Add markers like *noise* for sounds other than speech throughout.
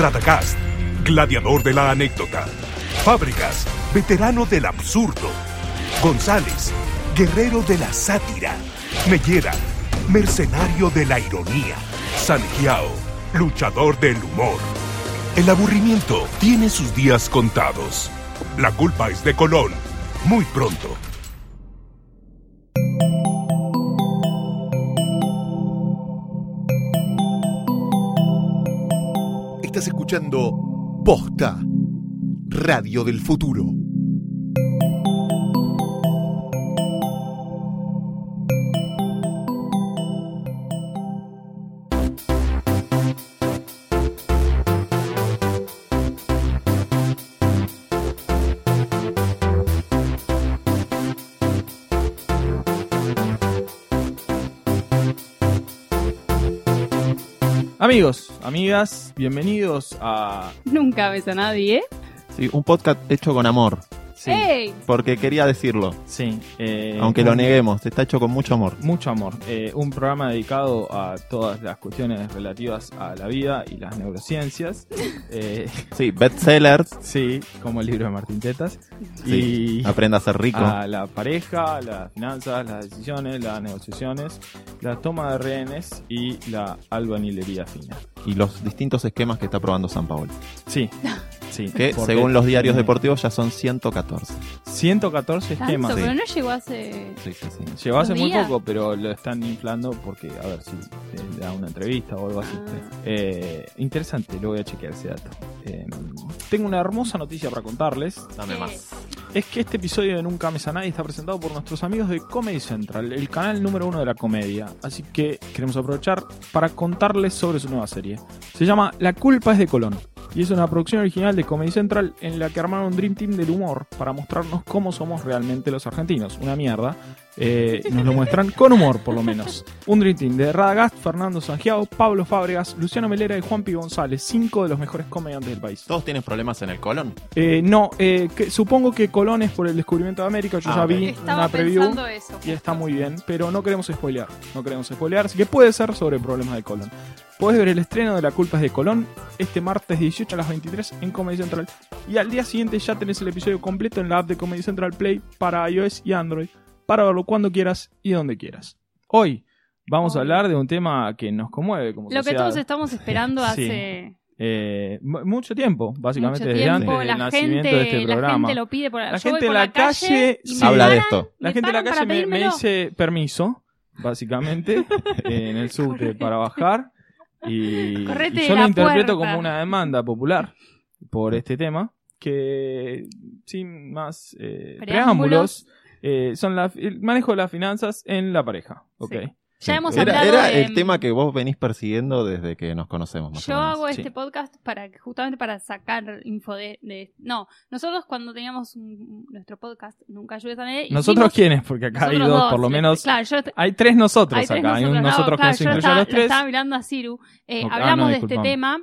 Radagast, gladiador de la anécdota. Fábricas, veterano del absurdo. González, guerrero de la sátira. Mellera, mercenario de la ironía. Sanjiao, luchador del humor. El aburrimiento tiene sus días contados. La culpa es de Colón. Muy pronto. Escuchando Posta, Radio del Futuro. Amigos, amigas, bienvenidos a Nunca ves a nadie, ¿eh? Sí, un podcast hecho con amor, sí, ¡Ey! porque quería decirlo, sí, eh, aunque lo neguemos, está hecho con mucho amor. Mucho amor. Eh, un programa dedicado a todas las cuestiones relativas a la vida y las neurociencias. *laughs* Eh, Sí, bestsellers, sí, como el libro de Martín Tetas. sí, Y aprenda a ser rico. a la pareja, las finanzas, las decisiones, las negociaciones, la toma de rehenes y la albañilería fina. y los distintos esquemas que está probando San Paolo. Sí, *laughs* sí. Que porque según los diarios tiene deportivos ya son 114. 114 Tanto, esquemas. pero no llegó hace... Sí, sí, sí. Llegó hace ¿Un muy poco, pero lo están inflando porque, a ver si eh, le da una entrevista o algo así. Ah. Eh, interesante, lo voy a chequear ese dato. Eh, tengo una hermosa noticia para contarles. Dame ¿Qué más. es? Que este episodio de Nunca Me Nadie está presentado por nuestros amigos de Comedy Central, el canal número uno de la comedia. Así que queremos aprovechar para contarles sobre su nueva serie. Se llama La culpa es de Colón. Y es una producción original de Comedy Central en la que armaron un Dream Team del humor para mostrarnos cómo somos realmente los argentinos. Una mierda. Eh, nos lo muestran con humor, por lo menos. Un Dream Team de Radagast, Fernando Sangiao, Pablo Fábregas, Luciano Melera y Juan Pi González. Cinco de los mejores comediantes del país. ¿Todos tienen problemas en el colon? Eh, no, eh, que- supongo que Colón es por el descubrimiento de América. Yo Ah, ya vi Estaba una preview eso. y está muy bien, pero no queremos spoilear. No queremos spoilear, así que puede ser sobre problemas de Colón. Puedes ver el estreno de La culpa es de Colón este martes 18 a las 23 en Comedy Central. Y al día siguiente ya tenés el episodio completo en la app de Comedy Central Play para iOS y Android para verlo cuando quieras y donde quieras. Hoy vamos a hablar de un tema que nos conmueve como Lo que todos estamos esperando *laughs* Sí. hace Eh, mu- mucho tiempo, básicamente, mucho desde tiempo. antes del la nacimiento gente, de este la programa. gente lo pide por La gente en la calle sí. Habla de esto. La gente en la calle me, me dice permiso, básicamente, *laughs* en el subte para bajar. Y, yo lo interpreto puerta. como una demanda popular por este tema, que sin más eh, Preámbulos. preámbulos, eh, son la- el manejo de las finanzas en la pareja. ¿ok? Sí. Ya hemos Era, hablado era de- el tema que vos venís persiguiendo desde que nos conocemos. Más Yo o menos. hago sí. este podcast para justamente para sacar info de, de- no nosotros cuando teníamos un- nuestro podcast nunca ayudes a nadie ¿Nosotros hicimos- quiénes? Porque acá hay nosotros dos, por lo menos. claro yo Hay tres nosotros hay tres acá. Hay un no, nosotros claro, que se yo incluye a estaba, los tres. estaba mirando a Ciru Eh, Ok, ah, hablamos no, de este tema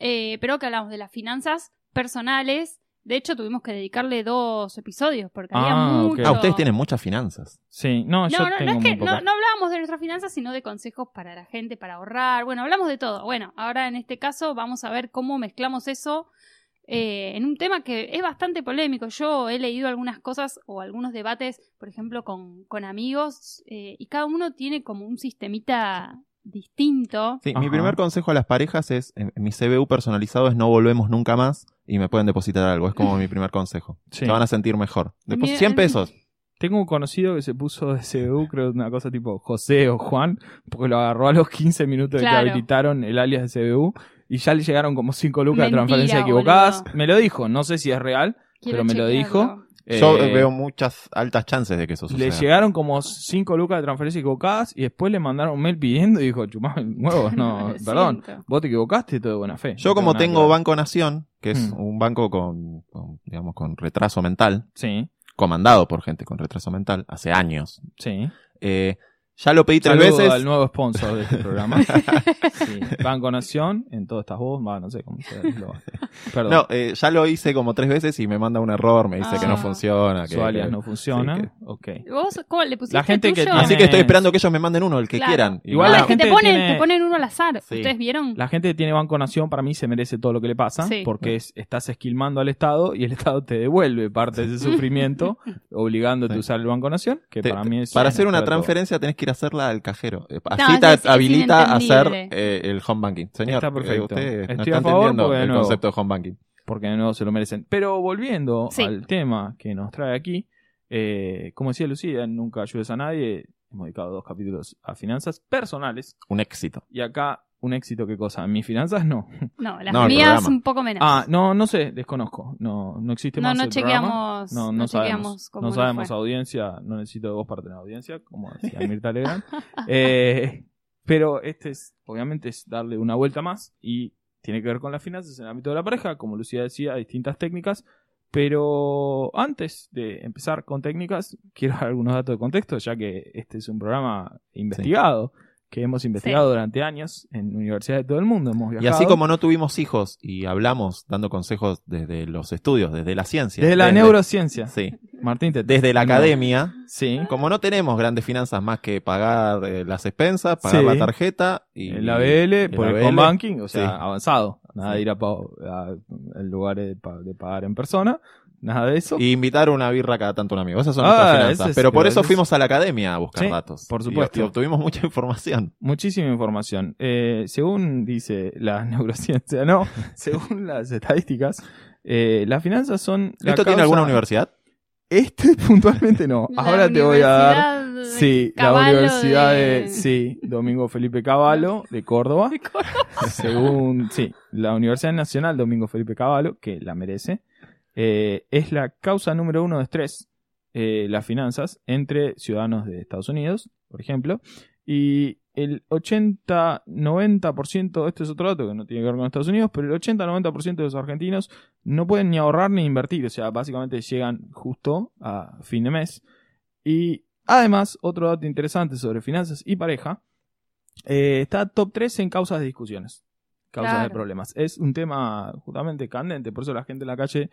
eh, pero que hablamos de las finanzas personales de hecho tuvimos que dedicarle dos episodios porque había Ah, ok. mucho Ah, ustedes tienen muchas finanzas. Sí, no, yo no, no, tengo no es que no, no hablábamos de nuestras finanzas, sino de consejos para la gente, para ahorrar. Bueno, hablamos de todo. Bueno, ahora en este caso vamos a ver cómo mezclamos eso eh, en un tema que es bastante polémico. Yo he leído algunas cosas o algunos debates, por ejemplo, con, con amigos, eh, y cada uno tiene como un sistemita distinto. Sí, mi primer consejo a las parejas es, en- en mi CBU personalizado es no volvemos nunca más y me pueden depositar algo. Es como mi primer consejo. Sí. Se van a sentir mejor. Mira, 100 en- pesos. *laughs* Tengo un conocido que se puso de CBU, creo una cosa tipo José o Juan, porque lo agarró a los 15 minutos de que habilitaron el alias de CBU y ya le llegaron como 5 lucas Mentira, de transferencias equivocadas. boludo. Me lo dijo, no sé si es real, Quiero pero me lo dijo. Yo Eh, veo muchas altas chances de que eso Le suceda. llegaron como 5 lucas de transferencias equivocadas y después le mandaron un mail pidiendo y dijo, chupame huevos, *laughs* no, perdón, vos te equivocaste y todo de buena fe. Yo No como tengo. Banco Nación, que es Hmm. un banco con, con, digamos, con retraso mental, Sí, comandado por gente con retraso mental, hace años, sí. eh, Ya lo pedí tres Saludo veces. al nuevo sponsor de este programa. *laughs* Sí, Banco Nación, en todas estas voz, va, no sé cómo se lo Perdón. No, eh, ya lo hice como tres veces y me manda un error, me dice que no Ah. funciona. Que, su alias que- no funciona. sí, que- Ok. ¿Vos cómo le pusiste La gente que tiene- Así que estoy esperando que ellos me manden uno, el que Claro. quieran. Igual No, la que te gente ponen, tiene- te ponen uno al azar. Sí. ¿Ustedes vieron? La gente que tiene Banco Nación para mí se merece todo lo que le pasa, Sí. porque es, estás esquilmando al Estado y el Estado te devuelve parte de ese sufrimiento, obligándote Sí. a usar el Banco Nación, que Te- para mí es... para hacer una transferencia tenés que ir a hacerla al cajero. Eh, No, Así te es- habilita a hacer eh, el home banking. Señor, Está perfecto. eh, usted no Estoy está a favor entendiendo porque, de el nuevo, concepto de home banking. porque no se lo merecen. Pero volviendo Sí. al tema que nos trae aquí, eh, como decía Lucía, nunca ayudes a nadie, hemos dedicado dos capítulos a finanzas personales Un éxito. y acá un éxito, ¿qué cosa? Mis finanzas no. *laughs* No, las No, mías un poco menos. Ah, no, no sé, desconozco. No, no existe no, más no el chequeamos. No, No, no, sabemos. chequeamos cómo No sabemos fue. audiencia, no necesito de vos para tener audiencia, como *laughs* decía Mirta Legrand. Eh, pero este es, obviamente, es darle una vuelta más y tiene que ver con las finanzas en el ámbito de la pareja, como Lucía decía, distintas técnicas. Pero antes de empezar con técnicas, quiero dar algunos datos de contexto, ya que este es un programa investigado, que hemos investigado durante años en universidades de todo el mundo. Hemos Y así como no tuvimos hijos y hablamos dando consejos desde los estudios, desde la ciencia. Desde la neurociencia. Sí. Martín, te Desde la academia. Sí. Como no tenemos grandes finanzas más que pagar eh, las expensas, pagar Sí. la tarjeta y El ABL, el por el home banking, o sea, Sí. avanzado. Nada Sí. de ir a, a- en lugares de pagar en persona. Nada de eso. Y invitar una birra cada tanto a un amigo. Esas son Ah, nuestras finanzas. es- Pero por pero eso es- fuimos a la academia a buscar Sí, datos. por supuesto. Y, obtuvimos mucha información. Muchísima información. Eh, según dice la *laughs* neurociencia, no, *laughs* según las estadísticas, eh, las finanzas son. la ¿Esto tiene alguna universidad? Este *laughs* puntualmente no. La Ahora te voy a dar. De Sí, la Universidad de... de- Sí, Domingo Felipe Cavallo, de Córdoba. de Córdoba. Según, sí, la Universidad Nacional Domingo Felipe Cavallo, que la merece, eh, es la causa número uno de estrés, eh, las finanzas, entre ciudadanos de Estados Unidos, por ejemplo, y el 80-90%, este es otro dato que no tiene que ver con Estados Unidos, pero el 80-90% de los argentinos no pueden ni ahorrar ni invertir, o sea, básicamente llegan justo a fin de mes. Y además, otro dato interesante sobre finanzas y pareja, eh, está top 3 en causas de discusiones, causas de problemas. Es un tema justamente candente, por eso la gente en la calle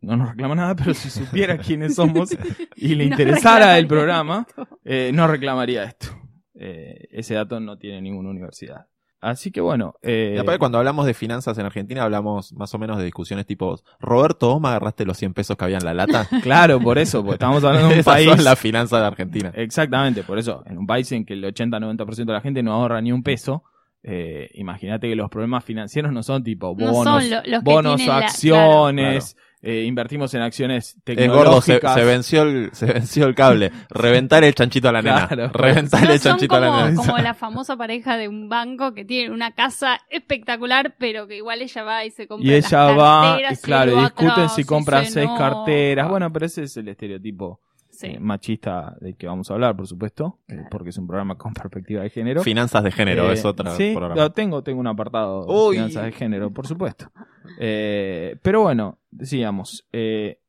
no nos reclama nada, pero si supiera *laughs* quiénes somos y le No interesara el programa, eh, no reclamaría esto. Eh, ese dato no tiene ninguna universidad. Así que bueno. eh, Y aparte, cuando hablamos de finanzas en Argentina, hablamos más o menos de discusiones tipo, Roberto, ¿vos me agarraste los 100 pesos que había en la lata? *laughs* Claro, por eso, porque estamos hablando de un *laughs* Esas país. son las finanzas de Argentina. Exactamente, por eso, en un país en que el 80-90% de la gente no ahorra ni un peso, eh, imagínate que los problemas financieros no son tipo No bonos, son lo- bonos la- acciones, eh, invertimos en acciones Es gordo, se, tecnológicas. se venció el, se venció el cable. Reventar el chanchito a la nena. Claro. Reventar No el chanchito a la como, nena. como la famosa pareja de un banco que tiene una casa espectacular, pero que igual ella va y se compra y las ella va, carteras y y claro, va discuten atrás si y compra se seis carteras. Bueno, pero ese es el estereotipo Sí. eh, machista del que vamos a hablar, por supuesto, eh, porque es un programa con *laughs* perspectiva de género. Finanzas de género, Eh, es otra Sí, programa. lo tengo, tengo un apartado de finanzas de género, por supuesto. Eh, pero bueno, decíamos, eh,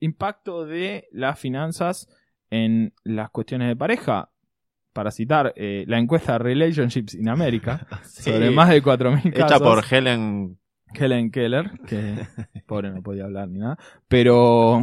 impacto de las finanzas en las cuestiones de pareja. Para citar eh, la encuesta Relationships in America, *laughs* Sí. sobre más de 4.000 casos. Hecha por Helen. Helen Keller, que *laughs* pobre no podía hablar ni nada, pero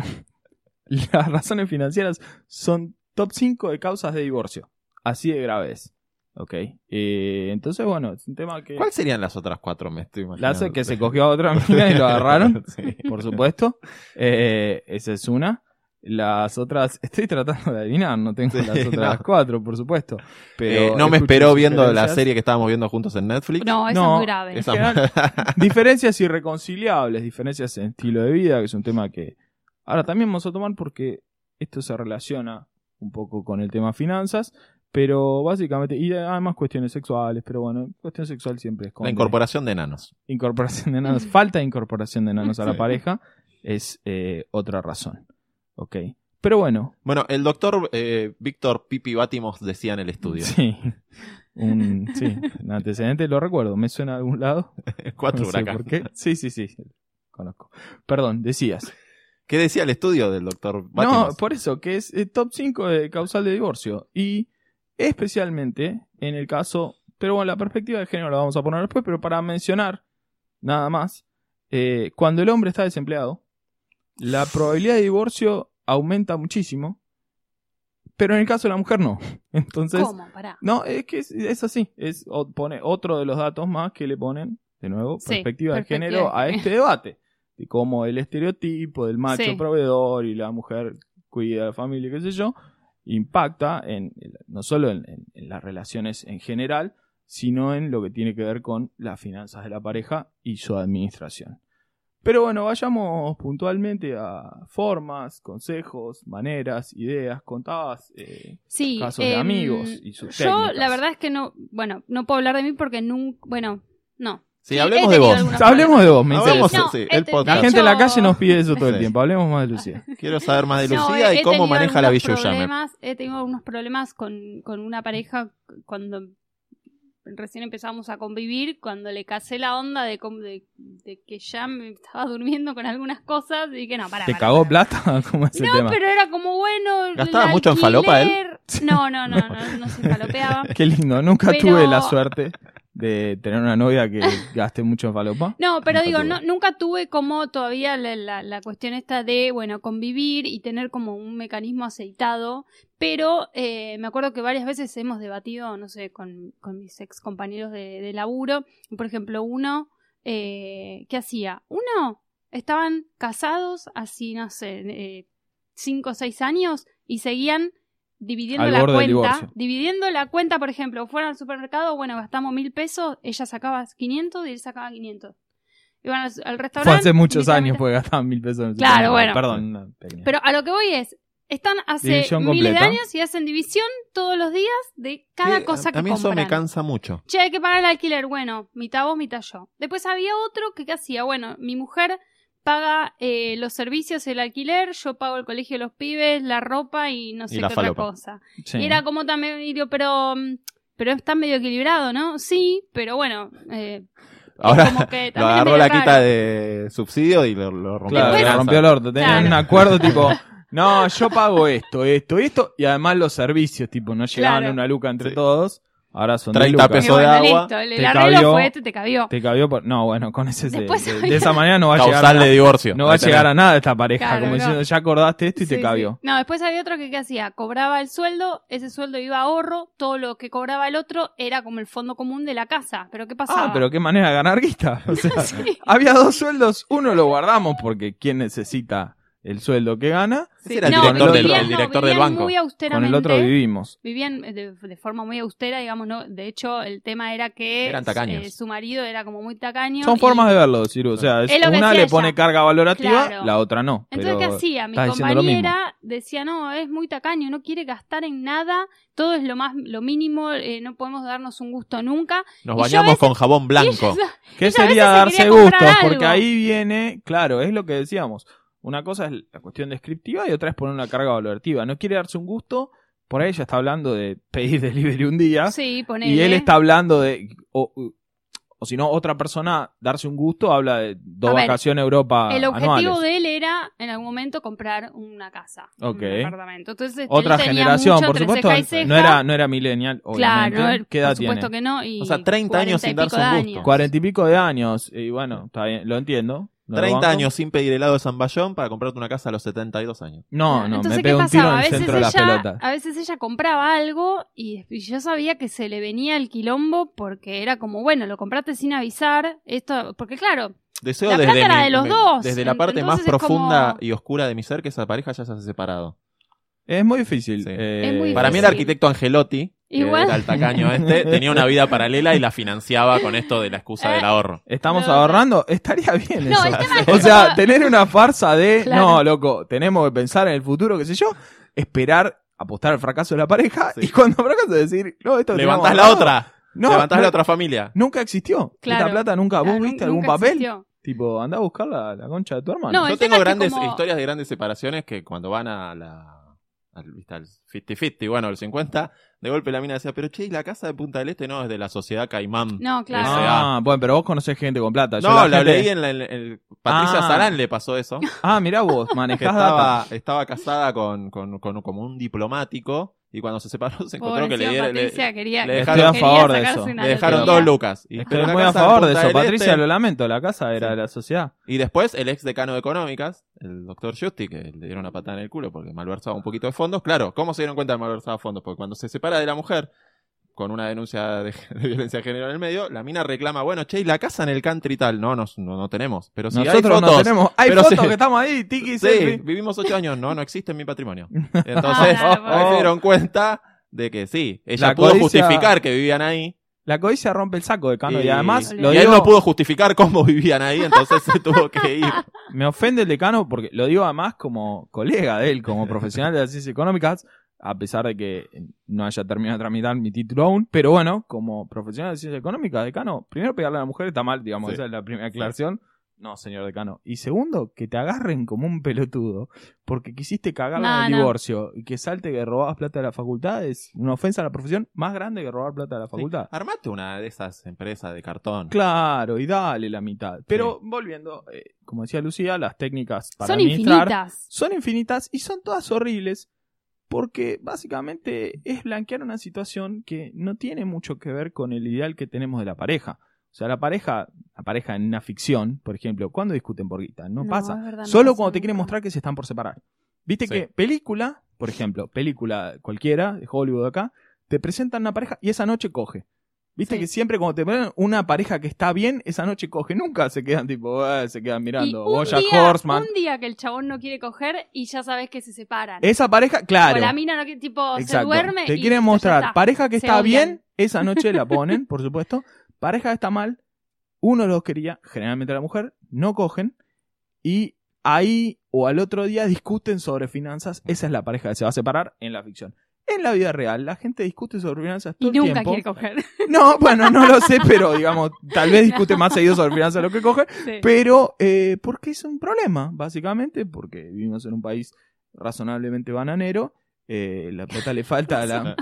*laughs* las razones financieras son top 5 de causas de divorcio. Así de graves. Ok. Eh, entonces, bueno, es un tema que... ¿Cuáles serían las otras cuatro? Me estoy La imaginando. hace que se cogió a otra *laughs* amiga y lo agarraron, *laughs* Sí. por supuesto. Eh, esa es una. Las otras, estoy tratando de adivinar, no tengo Sí, las otras no. cuatro, por supuesto. Pero Eh, no me esperó viendo la serie que estábamos viendo juntos en Netflix. No, eso No, es muy grave. Esa- diferencias irreconciliables, diferencias en estilo de vida, que es un tema que ahora también vamos a tomar porque esto se relaciona un poco con el tema finanzas, pero básicamente, y además cuestiones sexuales, pero bueno, cuestión sexual siempre es La incorporación de enanos. incorporación de enanos, falta de incorporación de enanos a la pareja es eh, otra razón. Ok. Pero bueno, Bueno, el doctor eh, Víctor Pipi Bátimos decía en el estudio. sí. Un, sí, un antecedente lo recuerdo, me suena de algún lado. *laughs* Cuatro no sé huracanes. por qué. Sí, sí, sí, conozco. Perdón, decías. ¿Qué decía el estudio del doctor No, Bátimos? por eso, que es eh, top 5 de causal de divorcio. Y especialmente en el caso, pero bueno, la perspectiva de género la vamos a poner después, pero para mencionar nada más, eh, cuando el hombre está desempleado, la probabilidad de divorcio aumenta muchísimo, pero en el caso de la mujer no. *laughs* Entonces, ¿Cómo? Pará. no, es que es, es así, es o- pone otro de los datos más que le ponen, de nuevo, Sí, perspectiva de género a este debate, de cómo el estereotipo del macho Sí. proveedor y la mujer cuida de la familia, qué sé yo, impacta en no solo en, en- en las relaciones en general, sino en lo que tiene que ver con las finanzas de la pareja y su administración. Pero bueno, vayamos puntualmente a formas, consejos, maneras, ideas, contabas eh, Sí, casos de em, amigos y sus Yo, técnicas. la verdad es que no, bueno, no puedo hablar de mí porque nunca, bueno, no. Sí, Sí, hablemos de vos. Hablemos de vos, me Hablemos, interesa. No, sí, el de La podcast. gente en la calle nos pide eso todo el tiempo. Hablemos más de Lucía. Quiero saber más de Lucía y cómo maneja la problemas- He tenido algunos problemas con, con una pareja cuando recién empezamos a convivir, cuando le casé la onda de, de, de que ya me estaba durmiendo con algunas cosas y que no, para. ¿Te cagó plata? *laughs* ¿Cómo es el No, tema? pero era como bueno. el ¿Gastaba mucho en falopa él? No, no, no, no, no se falopeaba. *laughs* Qué lindo. Nunca Pero- tuve la suerte de tener una novia que *laughs* gaste mucho en falopa. No, pero Nunca digo, tuve. no, nunca tuve como todavía la, la- la cuestión esta de, bueno, convivir y tener como un mecanismo aceitado, pero eh, me acuerdo que varias veces hemos debatido, no sé, con, con mis ex compañeros de, de laburo, por ejemplo, uno, eh, ¿qué hacía? Uno, estaban casados así, no sé, eh, cinco o seis años y seguían dividiendo Al la cuenta, dividiendo la cuenta, por ejemplo, fueron al supermercado, bueno, gastamos mil pesos, ella sacaba 500 y él sacaba 500. Iban al, al restaurante. Fue hace muchos años porque gastaban mil pesos en el Claro, bueno. Perdón. Pero a lo que voy es, están hace División miles de años y hacen división todos los días de cada Sí, cosa a, que a mí eso compran. me cansa mucho. Che, hay que pagar el alquiler. Bueno, mitad vos, mitad yo. Después había otro que ¿qué hacía? Bueno, mi mujer paga eh, los servicios, el alquiler, yo pago el colegio de los pibes, la ropa y no sé Y qué otra cosa. Sí. Y era como también, y digo, pero, mm, pero está medio equilibrado, ¿no? Sí, pero bueno, eh, Ahora como que *laughs* lo agarró la quita de subsidio y lo, lo rompió. Claro, Después- le la rompió el orto. Tenían Claro. un acuerdo tipo, *laughs* no, yo pago esto, esto, esto, y además los servicios, tipo, no llegaban Claro. a una luca entre Sí. todos. Ahora son 30 10 lucas. Y pesos. de agua, listo, el, te cabió. fue este, te cabió. Te cabió por... No, bueno, con ese... de, de esa manera no va a llegar Causal a de nada. divorcio. No va a llegar a nada esta pareja, Claro, como no. diciendo, ya acordaste esto y te cabió. sí. No, después había otro que ¿qué hacía, cobraba el sueldo, ese sueldo iba a ahorro, todo lo que cobraba el otro era como el fondo común de la casa. Pero ¿qué pasaba? Ah, pero qué manera de ganar guita. O sea, *laughs* Sí. había dos sueldos, uno lo guardamos porque ¿quién necesita el sueldo que gana? Ese era el No, director, del, no, banco. muy Con austeramente. el otro vivimos. Vivían de, de forma muy austera, digamos, ¿no? De hecho, el tema era que Eran tacaños. eh, su marido era como muy tacaño. Son y- formas de verlo, Ciru. O sea, es- Es lo que una le pone carga valorativa, Claro. la otra no. Entonces, pero ¿qué hacía? Mi compañera decía, no, es muy tacaño, no quiere gastar en nada, todo es lo más, lo mínimo, eh, no podemos darnos un gusto nunca. Nos Y bañamos veces- con jabón *laughs* blanco. ella- ¿Qué ella sería darse gustos? Porque ahí viene, claro, es lo que decíamos. Una cosa es la cuestión descriptiva y otra es poner una carga valorativa. No quiere darse un gusto, por ahí ella está hablando de pedir *laughs* delivery un día Sí, ponele. y él está hablando de, o, o si no, otra persona darse un gusto habla de dos A ver, vacaciones a Europa El objetivo anuales. de él era en algún momento comprar una casa, Ok. un apartamento. Entonces, Otra él tenía generación, mucho por supuesto, ceja no era, no era millennial, Claro, obviamente. no, ¿Qué edad por supuesto tiene? que no. Y O sea, 30 años 40 sin darse un gusto. años. Cuarenta y pico de años, y bueno, está bien, lo entiendo. No lo 30 banco. años sin pedir helado de San Bayón para comprarte una casa a los 72 años. No, no, Entonces, me ¿qué pego un tiro pasaba? en A el veces, centro de las ella, pelotas. a veces ella compraba algo y, y yo sabía que se le venía el quilombo porque era como, bueno, lo compraste sin avisar, esto, porque claro, Deseo La desde, plata era mi- de los me- dos. desde la parte más Entonces profunda como- y oscura de mi ser que esa pareja ya se ha separado. Es muy difícil. Sí. eh, Es muy Para mí el difícil. arquitecto Angelotti, Igual. el tacaño este, *laughs* tenía una vida paralela y la financiaba con esto de la excusa Eh, del ahorro. ¿Estamos No, ahorrando? Estaría bien No, eso. es O sea, como- tener una farsa de, *laughs* Claro. no, loco, tenemos que pensar en el futuro, qué sé yo, esperar, apostar al fracaso de la pareja Sí. y cuando fracasa decir, no, esto Levantás la otra. No, Levantás no, la otra familia. Nunca existió. Claro. Esta plata nunca. ¿Vos viste algún papel? existió. Tipo, anda a buscar la, la concha de tu hermano. No, Yo tengo grandes como- historias de grandes separaciones que cuando van a la al, viste, al 50-50, bueno, el 50, de golpe la mina decía, pero che, ¿y la casa de Punta del Este no es de la sociedad Caimán. No, claro. Ah, bueno, pero vos conocés gente con plata. Yo No, la la gente- leí en la, en Patricia Ah. Sarán le pasó eso. Ah, mirá vos, que manejás data. estaba, estaba casada con, con, con como un diplomático y cuando se separó *laughs* se encontró que le, dieron- le- Patricia quería, le dejaron- quería favor de eso. le dejaron dos lucas. Y, Estoy muy a favor de eso. del Patricia, Este- lo lamento, la casa era Sí. de la sociedad. Y después el ex decano de económicas, el doctor Justi, que le dieron una patada en el culo porque malversaba un poquito de fondos. Claro, ¿cómo se dieron cuenta de malversaba fondos? Porque cuando se separa de la mujer, con una denuncia de, *laughs* de violencia de género en el medio, la mina reclama, bueno, che, ¿y la casa en el country tal? No, no, no, no tenemos. Pero si hay Nosotros no fotos, tenemos. Hay pero fotos sí. que estamos ahí, tiki, Sí, selfie. vivimos ocho años. No, no existe en mi patrimonio. *laughs* Entonces, Ah, ahí se dieron cuenta de que sí, ella La pudo codicia- justificar que vivían ahí. La codicia rompe el saco de Cano y, y, además y lo y él no pudo justificar cómo vivían ahí, entonces se tuvo que *laughs* ir. me ofende el decano porque lo digo además como colega de él, como profesional de las ciencias económicas, a pesar de que no haya terminado de tramitar mi título aún, pero bueno, como profesional de ciencias económicas, decano, primero pegarle a la mujer está mal, digamos, Sí. esa es la primera aclaración. No, señor decano. Y segundo, que te agarren como un pelotudo porque quisiste cagarla No, en el no. divorcio y que salte que robabas plata de la facultad es una ofensa a la profesión más grande que robar plata de la facultad. Armate una de esas empresas de cartón. Claro, y dale la mitad. Pero volviendo, eh, como decía Lucía, las técnicas para Son administrar infinitas. son infinitas y son todas horribles porque básicamente es blanquear una situación que no tiene mucho que ver con el ideal que tenemos de la pareja. O sea, la pareja, la pareja en una ficción, por ejemplo, ¿cuándo discuten por guita? No, No, pasa. verdad, no Solo pasa cuando te quieren mostrar que se están por separar. Viste Sí. que película, por ejemplo, película cualquiera de Hollywood acá, te presentan una pareja y esa noche coge. Viste Sí. que siempre cuando te ponen una pareja que está bien, esa noche coge. Nunca se quedan tipo, "Eh", se quedan Y mirando. un Bojack día, Horseman. un día que el chabón no quiere coger y ya sabes que se separan. Esa pareja, claro. O la mina no quiere, tipo, se duerme Te y quieren mostrar pareja que Se está odian. bien, esa noche la ponen, por supuesto. Pareja que está mal, uno de los quería, generalmente la mujer, no cogen y ahí o al otro día discuten sobre finanzas. Esa es la pareja que se va a separar en la ficción. En la vida real, la gente discute sobre finanzas todo Y el nunca tiempo. quiere coger. *laughs* No, bueno, no lo sé, pero digamos, tal vez discute más seguido sobre finanzas de lo que coge. *laughs* Sí. Pero, eh, porque es un problema, básicamente, porque vivimos en un país razonablemente bananero, eh, la plata le falta a la...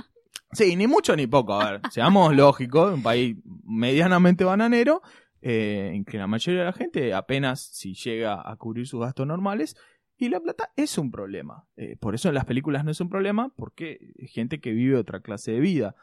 Sí, ni mucho ni poco, a ver, seamos lógicos, un país medianamente bananero, eh, en que la mayoría de la gente apenas si llega a cubrir sus gastos normales, y la plata es un problema. Eh, por eso en las películas no es un problema, porque es gente que vive otra clase de vida.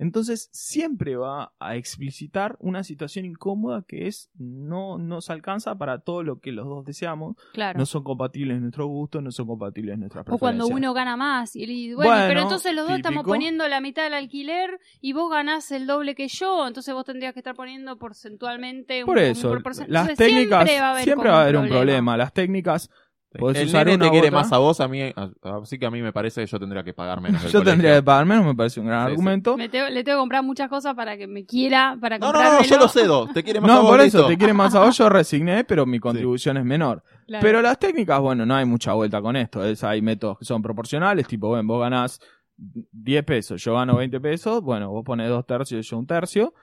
Entonces siempre va a explicitar una situación incómoda que es no nos alcanza para todo lo que los dos deseamos, Claro. no son compatibles nuestros gustos, no son compatibles nuestras O preferencias. cuando uno gana más y dice, bueno, Bueno, pero entonces los dos estamos poniendo la mitad del alquiler y vos ganás el doble que yo, entonces vos tendrías que estar poniendo porcentualmente un, Por eso, un las técnicas siempre va a haber, siempre va a haber un problema. Las técnicas Podés el usar nene te quiere otra. más a vos, a mí, a- así que a mí me parece que yo tendría que pagar menos. yo tendría que pagar menos, me parece un gran Sí, sí. argumento. Me tengo- le tengo que comprar muchas cosas para que me quiera, para No, no, no, yo lo cedo. Te quiere *laughs* más a No, vos, por eso, listo. te quiere más a vos, yo *laughs* resigné, pero mi contribución es menor. Claro. Pero las técnicas, bueno, no hay mucha vuelta con esto. Es, hay métodos que son proporcionales, tipo, bueno, vos ganás 10 pesos, yo gano 20 pesos, bueno, vos pones dos tercios, yo un tercio.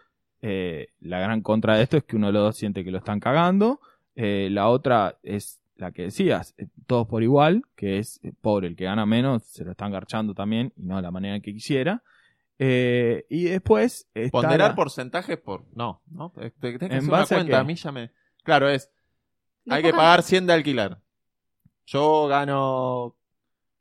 Eh, la gran contra de esto es que uno de los dos siente que lo están cagando. Eh, la otra es la que decías, eh, todos por igual, que es eh, pobre, el que gana menos se lo están garchando también y no de la manera que quisiera. Eh, y después Ponderar la- porcentajes por. No, no. Te, te- tenés que ¿En hacer una a cuenta. qué? A mí ya me. Claro, es. Hay que pagar 100 de alquiler. Yo gano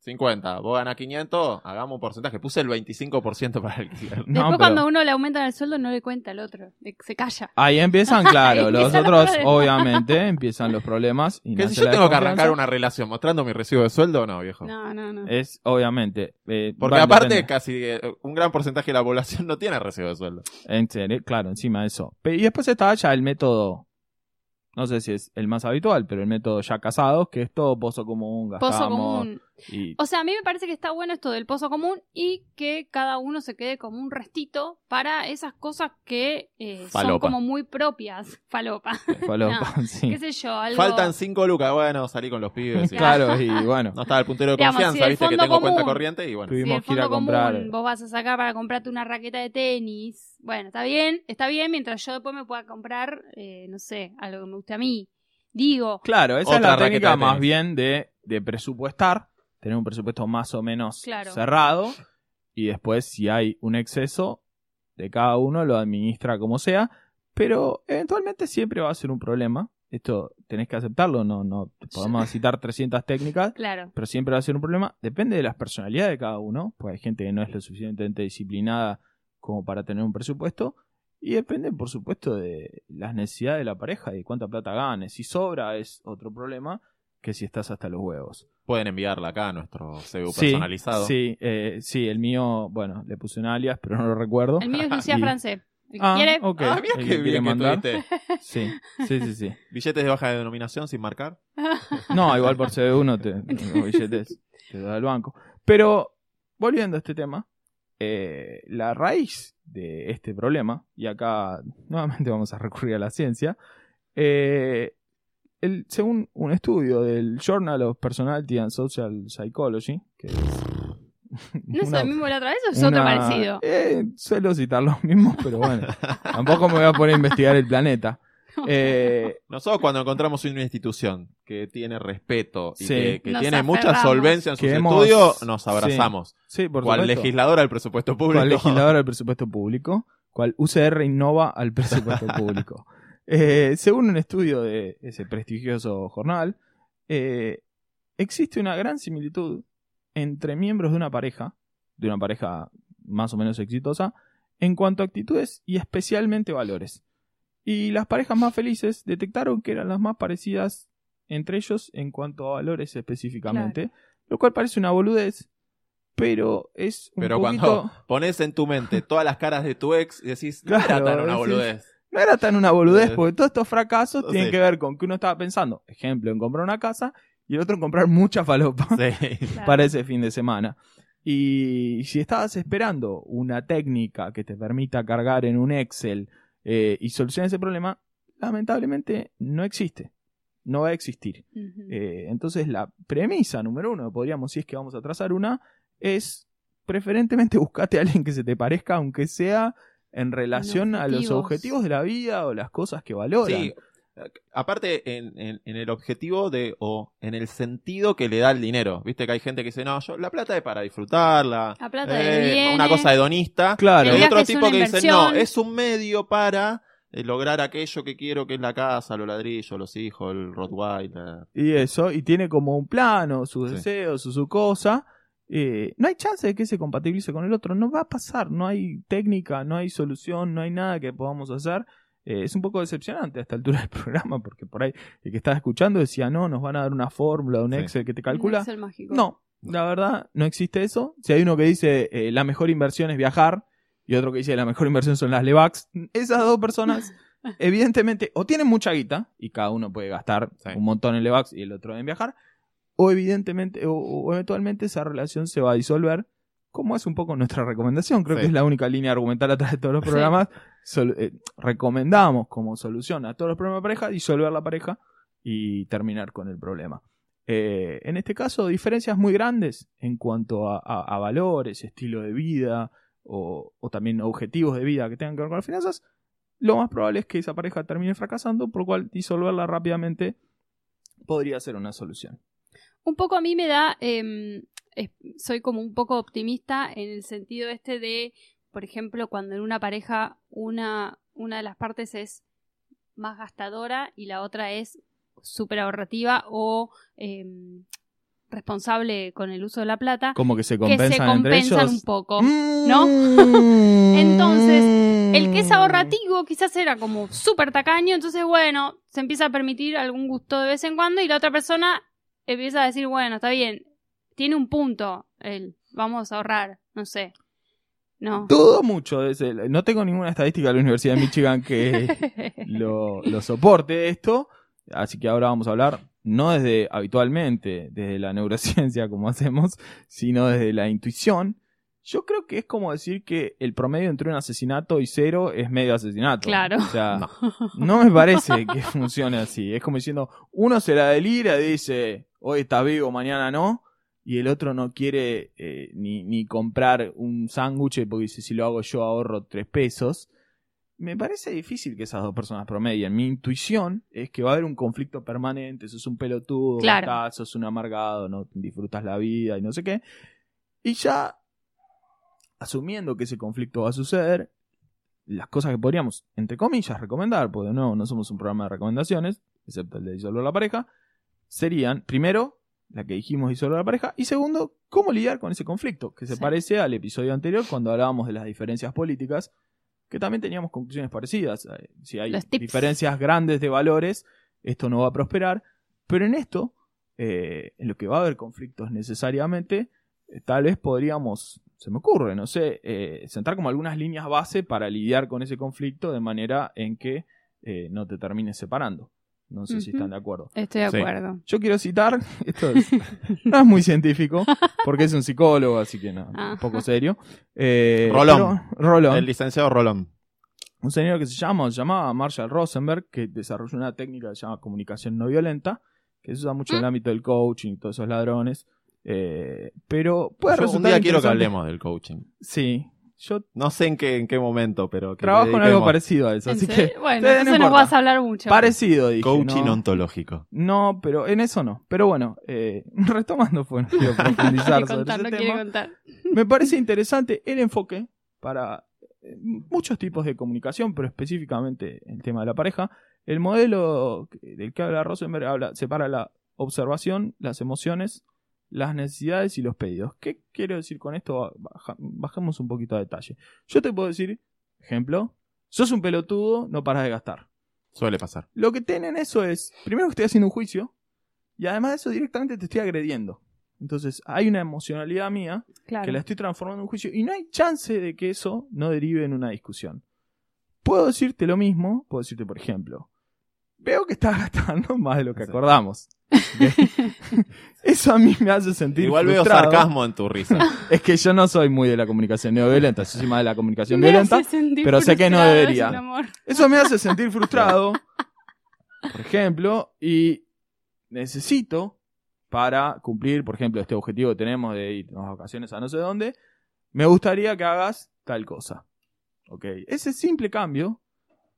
50. Vos ganás 500. Hagamos un porcentaje. Puse el 25% para el alquiler. No, Después pero- cuando uno le aumenta el sueldo no le cuenta al otro, se calla. Ahí empiezan, *laughs* claro, los Empiezan otros, obviamente, empiezan los problemas. Y Que si yo tengo que arrancar una relación mostrando mi recibo de sueldo o no, viejo. No, no, no. Es, obviamente. eh, Porque aparte, depende. casi eh, un gran porcentaje de la población no tiene recibo de sueldo. En serio, claro, encima de eso. Y después está ya el método, no sé si es el más habitual, pero el método ya casados, que es todo pozo común, gastamos. Pozo común. Y, O sea, a mí me parece que está bueno esto del pozo común y que cada uno se quede como un restito para esas cosas que eh, son como muy propias. *laughs* Falopa. falopa, *laughs* *laughs* sí. ¿Qué sé yo? Algo... Faltan 5 lucas. Bueno, salí con los pibes. y- Claro, y bueno, No estaba el puntero de Digamos, confianza, si el viste que fondo tengo cuenta común- corriente y bueno. Si Tuvimos el que ir a fondo comprar- común vos vas a sacar para comprarte una raqueta de tenis, bueno, está bien, está bien, mientras yo después me pueda comprar, eh, no sé, algo que me guste a mí. Digo, claro, esa Otra es la raqueta técnica más bien de, de presupuestar, tener un presupuesto más o menos Claro. cerrado. y después si hay un exceso de cada uno lo administra como sea, pero eventualmente siempre va a ser un problema. Esto tenés que aceptarlo, no, no podemos citar 300 técnicas, Claro. pero siempre va a ser un problema. Depende de las personalidades de cada uno, porque hay gente que no es lo suficientemente disciplinada como para tener un presupuesto. Y depende, por supuesto, de las necesidades de la pareja y de cuánta plata ganes. Si sobra es otro problema que si estás hasta los huevos. Pueden enviarla acá a nuestro CBU Sí, personalizado. Sí, eh, sí, el mío, bueno, le puse un alias, pero no lo recuerdo. El mío es Lucía *laughs* Y- Francés. ¿El que Ah, quiere? ok. Ah, mira qué bien que mandar. tuviste. *laughs* Sí, sí, sí, sí. Billetes de baja denominación sin marcar. *laughs* No, igual por CBU no te los billetes te da el banco. Pero, volviendo a este tema, eh, la raíz de este problema, y acá *laughs* nuevamente vamos a recurrir a la ciencia, eh, el- según un estudio del Journal of Personality and Social Psychology, que es *laughs* ¿No es el mismo la otra vez o es otro parecido? eh, suelo citar los mismos, pero bueno, tampoco me voy a poner a investigar el planeta. *laughs* Eh, Nosotros cuando encontramos una institución que tiene respeto y Sí. que, tiene mucha solvencia en sus Que hemos- estudios, nos abrazamos. sí, por Cual supuesto. legislador al presupuesto público. cual legislador al presupuesto público, cual UCR innova al presupuesto *laughs* público. Eh, según un estudio de ese prestigioso jornal, eh, existe una gran similitud entre miembros de una pareja, de una pareja más o menos exitosa, en cuanto a actitudes y especialmente valores. Y las parejas más felices detectaron que eran las más parecidas entre ellos en cuanto a valores específicamente, lo cual parece una boludez, pero es un Pero poquito... cuando pones en tu mente todas las caras de tu ex y decís, no era Claro, tan una decís- boludez. No era tan una boludez, porque todos estos fracasos sí. tienen que ver con que uno estaba pensando, ejemplo, en comprar una casa y el otro en comprar mucha falopa Sí. Claro. *laughs* para ese fin de semana. Y si estabas esperando una técnica que te permita cargar en un Excel eh, y solucionar ese problema, lamentablemente no existe. No va a existir. Eh, entonces la premisa número uno, podríamos, si es que vamos a trazar una, es preferentemente *laughs* buscate a alguien que se te parezca, aunque sea en relación a los objetivos. objetivos de la vida o las cosas que valoran. Sí. Aparte, en, en- en el objetivo de, o en el sentido que le da el dinero. Viste que hay gente que dice, no, yo la plata es para disfrutarla. La plata eh, viene. una cosa hedonista. Claro. Hay otro es tipo que dice, no, es un medio para eh, lograr aquello que quiero, que es la casa, los ladrillos, los hijos, el Rottweiler. Y eso, y tiene como un plano, sus Sí. deseos, su, su cosa. Eh, no hay chance de que se compatibilice con el otro, no va a pasar, no hay técnica, no hay solución, no hay nada que podamos hacer. Eh, es un poco decepcionante a esta altura del *laughs* programa, porque por ahí el que estaba escuchando decía, no, nos van a dar una fórmula, un Sí. Excel que te Un calcula. Excel mágico. No, la verdad, no existe eso. Si hay uno que dice eh, la mejor inversión es viajar y otro que dice la mejor inversión son las Levax, esas dos personas, *laughs* evidentemente, o tienen mucha guita y cada uno puede gastar Sí. un montón en Levax y el otro en viajar, o evidentemente, o, o eventualmente esa relación se va a disolver, como es un poco nuestra recomendación. Creo Sí. que es la única línea argumental a través de todos los programas. Eh, recomendamos como solución a todos los problemas de pareja disolver la pareja y terminar con el problema. Eh, en este caso, diferencias muy grandes en cuanto a, a- a valores, estilo de vida o, o también objetivos de vida que tengan que ver con las finanzas, lo más probable es que esa pareja termine fracasando, por lo cual disolverla rápidamente podría ser una solución. Un poco a mí me da, eh, es- soy como un poco optimista en el sentido este de, por ejemplo, cuando en una pareja una, una de las partes es más gastadora y la otra es súper ahorrativa o eh, responsable con el uso de la plata, Como que se que compensan, se entre compensan un poco. ¿no? *laughs* Entonces, El que es ahorrativo quizás era como súper tacaño, entonces bueno, se empieza a permitir algún gusto de vez en cuando y la otra persona empieza a decir, bueno, está bien, tiene un punto, él, vamos a ahorrar, no sé. No. Dudo mucho de ese. No tengo ninguna estadística de la Universidad de Michigan que *laughs* lo, lo soporte esto. Así que ahora vamos a hablar, no desde habitualmente, desde la neurociencia como hacemos, sino desde la intuición. Yo creo que es como decir que el promedio entre un asesinato y cero es medio asesinato. Claro. O sea, no, *laughs* me parece que funcione así. Es como diciendo, uno se la delira y dice, hoy está vivo, mañana no. Y el otro no quiere eh, ni, ni comprar un sándwich porque dice, si lo hago yo ahorro tres pesos. Me parece difícil que esas dos personas promedien. Mi intuición es que va a haber un conflicto permanente. Sos un pelotudo, Claro. gastás, sos un amargado, no disfrutas la vida y no sé qué. Y ya asumiendo que ese conflicto va a suceder, las cosas que podríamos, entre comillas, recomendar, porque no, no somos un programa de recomendaciones, excepto el de disolver la pareja, serían, primero, la que dijimos disolver la pareja, y segundo, cómo lidiar con ese conflicto, que se Sí. parece al episodio anterior cuando hablábamos de las diferencias políticas, que también teníamos conclusiones parecidas. Eh, Si hay diferencias grandes de valores, esto no va a prosperar, pero en esto, eh, en lo que va a haber conflictos necesariamente, eh, tal vez podríamos, se me ocurre, no sé, eh, sentar como algunas líneas base para lidiar con ese conflicto de manera en que no te termines separando. No sé si están de acuerdo. Estoy de Sí. acuerdo. Yo quiero citar, *laughs* esto es- *laughs* no es muy científico, porque es un psicólogo, así que no, Ajá. un poco serio. Eh, Rolón. pero- Rolón. El licenciado Rolón. Un señor que se llama, se llamaba Marshall Rosenberg, que desarrolló una técnica que se llama comunicación no violenta, que se usa mucho en el ámbito del coaching y todos esos ladrones. eh, pero puede Yo un resultar día quiero que hablemos del coaching. Sí, yo No sé en qué, en qué momento, pero que trabajo en algo parecido a eso, ¿En así serio? que bueno, no entonces no importa. vas a hablar mucho. parecido dije. Coaching ¿no? ontológico. No, pero en eso no. Pero bueno, eh, *laughs* retomando, no quiero *laughs* Quiere profundizar sobre contar, ese no tema. contar. Me parece interesante el enfoque para eh, muchos tipos de comunicación, pero específicamente el tema de la pareja. El modelo del que habla Rosenberg habla, separa la observación, las emociones, las necesidades y los pedidos. ¿Qué quiero decir con esto? Baja- bajemos un poquito a detalle. Yo te puedo decir, ejemplo, sos un pelotudo, no paras de gastar. Suele pasar. Lo que tienen eso es, primero que estoy haciendo un juicio, y además de eso directamente te estoy agrediendo. Entonces hay una emocionalidad mía Claro. que la estoy transformando en un juicio y no hay chance de que eso no derive en una discusión. Puedo decirte lo mismo, puedo decirte, por ejemplo, veo que estás *laughs* gastando más de lo que Sí. acordamos. *laughs* eso a mí me hace sentir Igual veo sarcasmo en tu risa. *laughs* Es que yo no soy muy de la comunicación no violenta, yo soy más de la comunicación Me violenta. pero sé que no debería. Eso me hace sentir frustrado, por ejemplo, y necesito para cumplir, por ejemplo, este objetivo que tenemos de ir unas vacaciones a no sé dónde, me gustaría que hagas tal cosa. ¿Ok? Ese simple cambio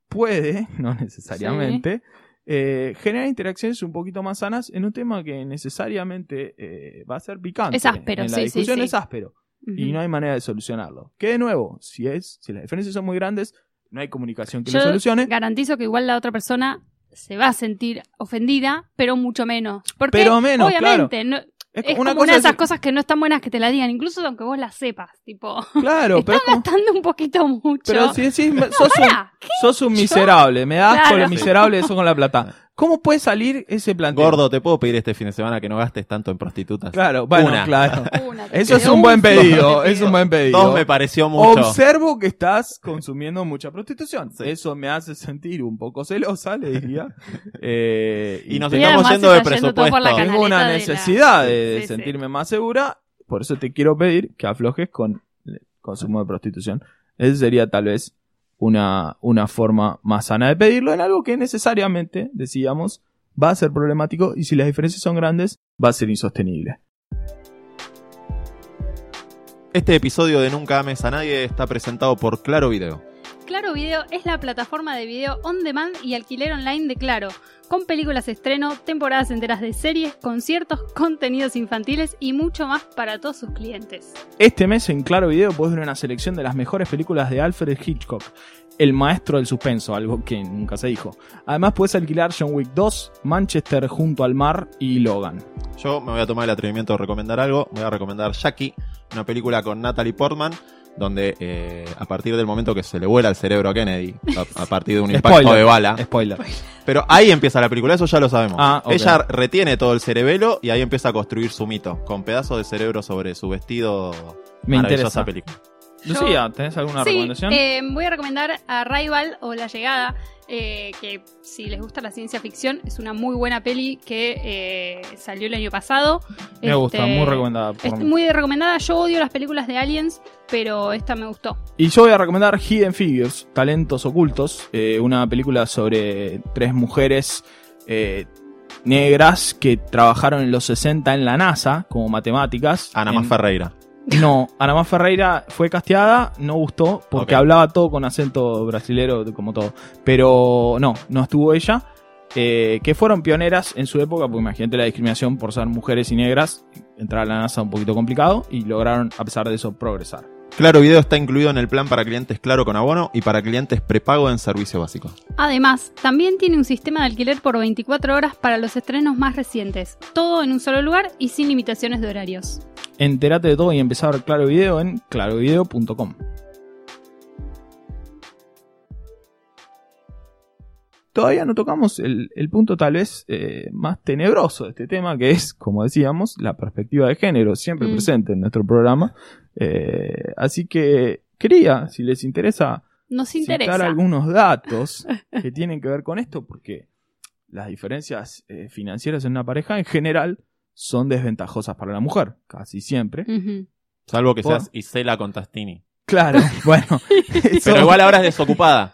puede, *laughs* no necesariamente, eh, generar interacciones un poquito más sanas en un tema que necesariamente eh, va a ser picante. Es áspero, en la sí, sí, discusión sí. es áspero y no hay manera de solucionarlo. Que de nuevo, si es, si las diferencias son muy grandes, no hay comunicación que Yo lo solucione. Garantizo que igual la otra persona se va a sentir ofendida, pero mucho menos. Porque, Pero menos, obviamente, no- Es es una como cosa una de es- esas cosas que no están buenas que te la digan, incluso aunque vos las sepas. Tipo, Claro, *laughs* pero estás gastando un poquito mucho. pero si decís, *laughs* sos un, Pará, ¿qué? sos un miserable, me das Claro. lo miserable eso con la plata. *laughs* ¿Cómo puede salir ese planteo? Gordo, ¿te puedo pedir este fin de semana que no gastes tanto en prostitutas? Claro, bueno, Una. claro. *laughs* Una, Eso es un buen pedido, es un buen pedido. Dos me pareció mucho. Observo que estás consumiendo mucha prostitución. Sí. Eso me hace sentir un poco celosa, le diría. *laughs* Eh, Y nos Y estamos yendo de presupuesto. tengo una canaleta de la- necesidad de, sí. sentirme más segura, por eso te quiero pedir que aflojes con el consumo de prostitución. Esa sería tal vez una, una forma más sana de pedirlo en algo que necesariamente, decíamos, va a ser problemático y si las diferencias son grandes, va a ser insostenible. Este episodio de Nunca Ames a Nadie está presentado por Claro Video. Claro Video es la plataforma de video on demand y alquiler online de Claro, con películas estreno, temporadas enteras de series, conciertos, *laughs* contenidos infantiles y mucho más para todos sus clientes. Este mes en Claro Video puedes ver una selección de las mejores películas de Alfred Hitchcock, el maestro del suspenso, algo que nunca se dijo. Además puedes alquilar John Wick 2, Manchester junto al mar y Logan. Yo me voy a tomar el atrevimiento de recomendar algo. Voy a recomendar Jackie, una película con Natalie Portman, donde eh, a partir del momento que se le vuela el cerebro a Kennedy, a, a partir de un impacto Spoiler. de bala, Spoiler. pero ahí empieza la película, eso ya lo sabemos. Ah, ok. Ella retiene todo el cerebelo y ahí empieza a construir su mito, con pedazos de cerebro sobre su vestido. Me Maravillosa interesa. película. Lucía, ¿tenés alguna sí, recomendación? eh, voy a recomendar Arrival o La Llegada, eh, que si les gusta la ciencia ficción es una muy buena peli que eh, salió el año pasado. Me gusta, Este, muy recomendada. por Es mí. muy recomendada, yo odio las películas de aliens, pero esta me gustó. Y yo voy a recomendar Hidden Figures, Talentos Ocultos, eh, una película sobre tres mujeres eh, negras que trabajaron en los 60 en la NASA como matemáticas. Ana En- Más Ferreira. *laughs* No, Ana Ferreira fue casteada, no gustó, porque hablaba todo con acento brasilero, como todo. Pero no, no estuvo ella. eh, que fueron pioneras en su época, porque imagínate la discriminación por ser mujeres y negras, entrar a la NASA un poquito complicado, y lograron, a pesar de eso, progresar. Claro Video está incluido en el plan para clientes Claro con abono y para clientes prepago en servicio básico. Además, también tiene un sistema de alquiler por 24 horas para los estrenos más recientes. Todo en un solo lugar y sin limitaciones de horarios. Entérate de todo y empezar a ver Claro Video en clarovideo.com. Todavía no tocamos el, el punto tal vez eh, más tenebroso de este tema, que es, como decíamos, la perspectiva de género, siempre Mm. presente en nuestro programa. Eh, así que quería, si les interesa, Nos citar algunos datos *laughs* que tienen que ver con esto, porque las diferencias eh, financieras en una pareja en general son desventajosas para la mujer, casi siempre. Salvo que Por- seas Isela con Tastini. Claro, *laughs* bueno. *laughs* eso- Pero igual ahora es desocupada.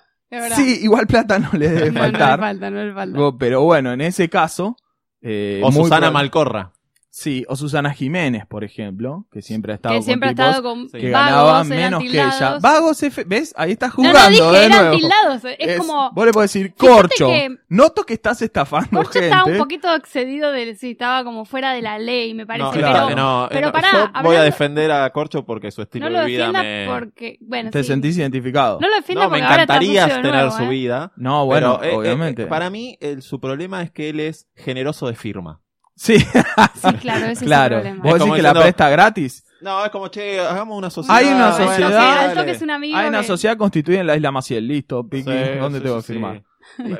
Sí, igual plata no le debe *laughs* faltar. No le falta, no le falta. Pero bueno, en ese caso. eh, O Susana Malcorra. Sí, o Susana Jiménez, por ejemplo, que siempre ha estado que con siempre ha tipos estado con que que vagos, ganaban eran menos que ella. Vagos, F- ¿ves? Ahí estás No, jugando no de dije, eran nuevo. tildados. Es, como... Vos le podés decir, corcho. que- Noto que estás estafando Corcho gente. estaba un poquito excedido de si estaba como fuera de la ley, me parece. No, claro. pero no, pero eh, pará, yo voy a defender a Corcho porque su estilo no lo de vida defienda me... porque. Bueno, Te sí. sentís identificado. No lo defienda No, me porque ahora está encantaría de tener nuevo, su ¿eh? vida. No, bueno, pero, eh, eh, obviamente. para mí, el- su problema es que él es generoso de firma. Sí, *laughs* Sí, claro, ese claro. es el problema. Vos decís que la diciendo- presta gratis. No, es como, che, hagamos una sociedad. Hay una bueno, sociedad- toque es un amigo. Hay una que- sociedad constituida en la isla Maciel. Listo, Piqui. Sí, ¿Dónde sí, tengo sí, que firmar?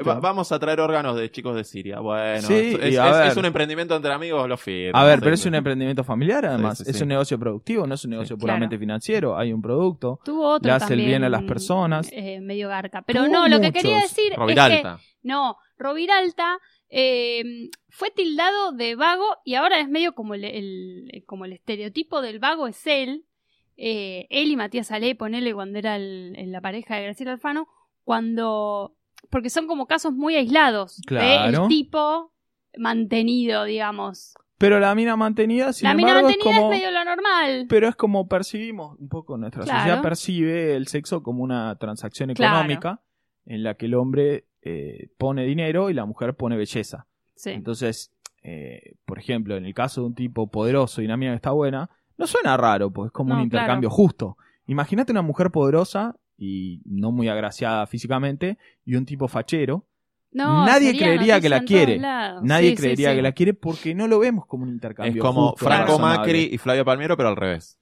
Va- vamos a traer órganos de chicos de Siria. Bueno, Sí, es, a es- ver. es un emprendimiento entre amigos, lo firmo. A ver, Sí, pero es un emprendimiento familiar, además. Sí, sí, Es un negocio productivo, no es un negocio Sí. puramente Claro. financiero. Hay un producto. Tuvo otro le hace el también, bien a las personas. eh, medio garca. Pero Tuvo no, lo que quería muchos. decir es que. No, Roviralta eh, fue tildado de vago y ahora es medio como el, el- como el estereotipo del vago es él. Eh, él y Matías Ale, ponele cuando era el- en la pareja de Graciela Alfano, cuando. Porque son como casos muy aislados. de Claro. el tipo mantenido, digamos. Pero la mina mantenida, sin la mina embargo, mantenida es como... es medio lo normal. Pero es como percibimos, un poco nuestra Claro. sociedad percibe el sexo como una transacción Claro. económica en la que el hombre eh, pone dinero y la mujer pone belleza. Sí. Entonces, eh, por ejemplo, en el caso de un tipo poderoso y una mina que está buena, no suena raro, pues es como No, un intercambio justo. Imagínate una mujer poderosa y no muy agraciada físicamente y un tipo fachero. No, Nadie creería que la quiere. Nadie Sí, creería sí. que la quiere porque no lo vemos como un Es intercambio como justo, Franco razonable. Macri y Flavia Palmiero, pero al revés.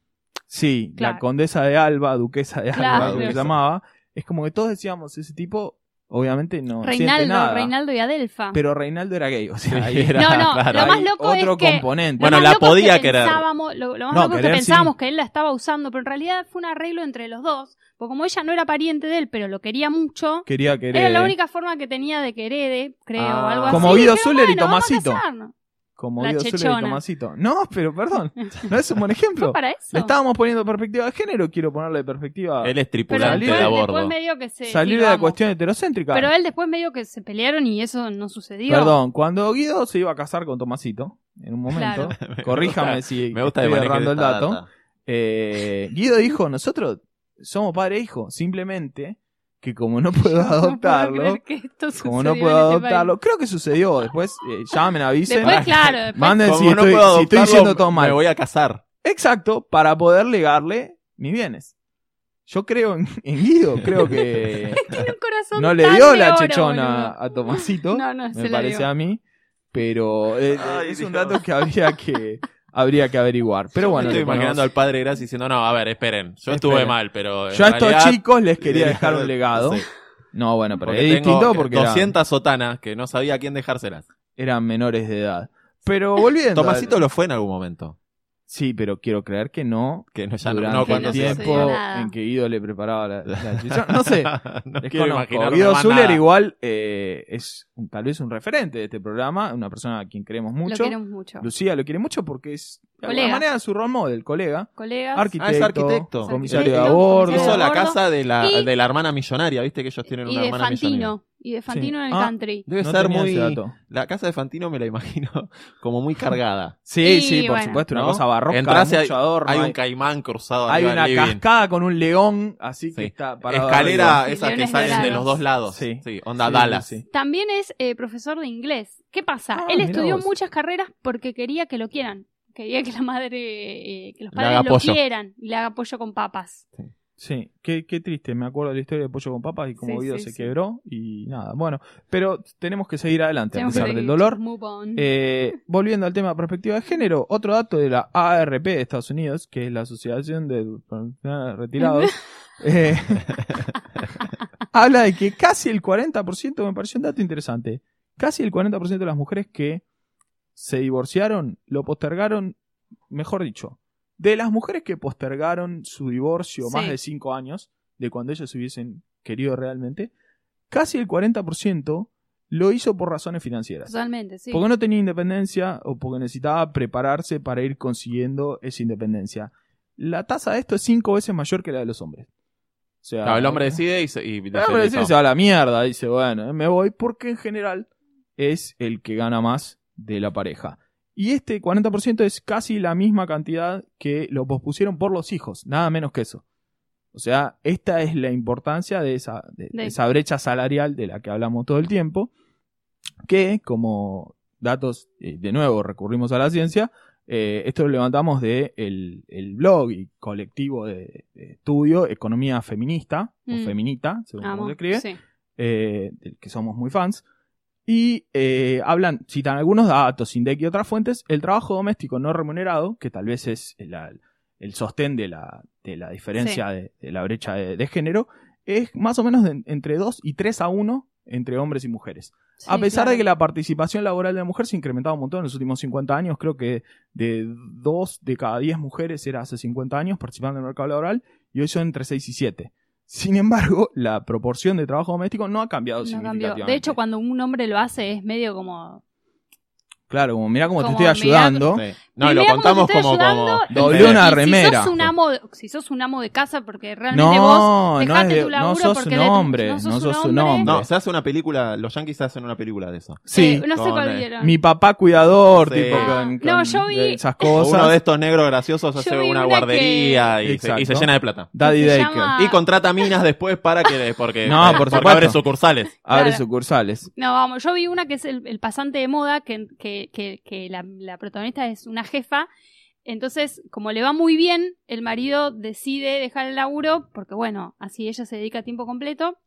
Sí, Claro. la condesa de Alba, duquesa de Alba, Claro. como se llamaba. Es como que todos decíamos, ese tipo, obviamente no siente Reinaldo, nada. Reinaldo y Adelfa. Pero Reinaldo era gay, o sea, ahí era- no, no, claro. lo más loco otro es que componente. Bueno, la podía que querer. Lo, lo más No, loco es que querer pensábamos sí. que él la estaba usando, pero en realidad fue un arreglo entre los dos. Porque como ella no era pariente de él, pero lo quería mucho, Quería que era la única forma que tenía de que herede, creo, Ah. o algo así. Como Guido Zuller y bueno, vamos a Tomasito. Como la Guido Zuller y. Tomasito. No, pero perdón, no es un buen ejemplo. ¿Fue para eso? Le estábamos poniendo perspectiva de género, quiero ponerle perspectiva. Él es pero tripulante de a después, bordo. medio que se... salir de la cuestión heterocéntrica. Pero él después medio que se pelearon y eso no sucedió. Perdón, cuando Guido se iba a casar con Tomasito, en un momento, Claro. *laughs* corríjame si Me gusta estoy errando el dato. data. Eh, Guido dijo, nosotros somos padre e hijo, simplemente que como no *laughs* puedo No puedo adoptarlo, creer que esto como no puedo este adoptarlo, país. creo que sucedió, después eh, llamen, avisen, Después, *laughs* claro, después... manden si no estoy, puedo si estoy diciendo todo mal. Me voy a casar. Exacto, para poder legarle mis bienes. Yo creo en, en Guido, creo que *laughs* Tiene un corazón no le dio la oro, chechona boludo. a Tomasito, No, no, me parece a mí, pero eh, Ay, es un dato que habría que habría que averiguar. Pero bueno, estoy imaginando al padre Gracia diciendo, no, a ver, esperen, yo estuve mal, pero Yo a estos chicos les quería *laughs* dejar un *laughs* legado. Sí, No, bueno, pero porque es distinto porque eran, 200 sotanas que no sabía a quién dejárselas. eran menores de edad. Pero volviendo. Tomasito lo fue en algún momento. Sí, pero quiero creer que no. Que no, ya durante no el cuando tiempo en que Guido le preparaba la, la. *laughs* No sé, no quiero imaginarme Guido Zuller igual eh, es un- tal vez un referente de este programa, una persona a quien queremos Lo mucho. queremos mucho. Lucía lo quiere mucho porque es de Colega. manera su role model, colega, Colegas. arquitecto, Ah, es arquitecto. comisario de a bordo. Hizo la de casa de la, Y- de la hermana millonaria, viste que ellos tienen y una de hermana millonaria. Fantino. Y de Fantino Sí. en el Ah. country. Debe No ser muy... La casa de Fantino me la imagino *laughs* como muy cargada. Sí, Y sí, por bueno. supuesto, una ¿No? cosa barroca, y mucho adorno, Hay hay- un caimán cruzado Hay una cascada con un león, así que está parado Escalera, esas que salen de los dos lados. Sí. onda Sí, Dallas. sí, sí. También es eh, profesor de inglés. ¿Qué pasa? Ah, Él estudió vos. muchas carreras porque quería que lo quieran. Quería que la madre, eh, que los padres lo pollo. quieran y le haga pollo con papas. Sí, qué, qué triste. Me acuerdo de la historia de Pollo con Papas y cómo Sí, Guido sí, se sí. quebró y nada. Bueno, pero tenemos que seguir adelante a Tenemos que pesar del dolor. Eh, volviendo al tema de perspectiva de género, otro dato de la ARP de Estados Unidos, que es la Asociación de Retirados, *laughs* eh, *laughs* habla de que casi el 40%, me pareció un dato interesante, casi el 40% de las mujeres que se divorciaron lo postergaron, mejor dicho, de las mujeres que postergaron su divorcio más de 5 años, de cuando ellos hubiesen querido realmente, casi el 40% lo hizo por razones financieras. Totalmente, sí. Porque no tenía independencia o porque necesitaba prepararse para ir consiguiendo esa independencia. La tasa de esto es cinco veces mayor que la de los hombres. O sea, Claro, el hombre decide y, se, y el dice, hombre decide, se va a la mierda. Dice, bueno, eh, me voy porque en general es el que gana más de la pareja. Y este 40% es casi la misma cantidad que lo pospusieron por los hijos, nada menos que eso. O sea, esta es la importancia de esa, de- esa brecha salarial de la que hablamos todo el tiempo, que como datos, eh, de nuevo recurrimos a la ciencia, eh, esto lo levantamos de el, el blog y colectivo de, de estudio Economía Feminista, o Mm. Feminita, según cómo se escribe, sí. eh, del que somos muy fans. Y eh, hablan, citan algunos datos, INDEC y otras fuentes, el trabajo doméstico no remunerado, que tal vez es la- el sostén de la, de la diferencia de, de la brecha de, de género, es más o menos de- entre 2 y 3 a 1 entre hombres y mujeres. a pesar claro. de que la participación laboral de la mujer se ha incrementado un montón en los últimos 50 años, creo que de 2 de cada 10 mujeres era hace 50 años participando en el mercado laboral y hoy son entre 6 y 7. Sin embargo, *laughs* la proporción de trabajo doméstico no ha cambiado No cambió. significativamente. De hecho, cuando un hombre lo hace es medio como... Claro, como mira cómo te Como, estoy mirá- ayudando. Sí. No, y lo contamos como, como y- una y remera. Si sos un amo de, si sos un amo de casa, porque realmente No, vos no, dejate es de- tu no laburo sos porque un hombre, no no sos, sos un hombre. hombre. No, se hace una película, los yankees hacen una película de eso. Sí, Eh, no sé con, cuál eh, vieron. mi papá cuidador, Sí. tipo Ah, con, no, con yo vi- esas cosas. uno de estos negros graciosos hace una una guardería y, se, Exacto. y se llena de plata. Daddy Daker. llama- Y contrata minas después para que porque, No, por porque abre sucursales. Abre Claro. sucursales. No, vamos, yo vi una que es el, el pasante de moda, que, que, que, que la, la protagonista es una jefa. Entonces, como le va muy bien, el marido decide dejar el laburo, porque bueno, así ella se dedica a tiempo completo.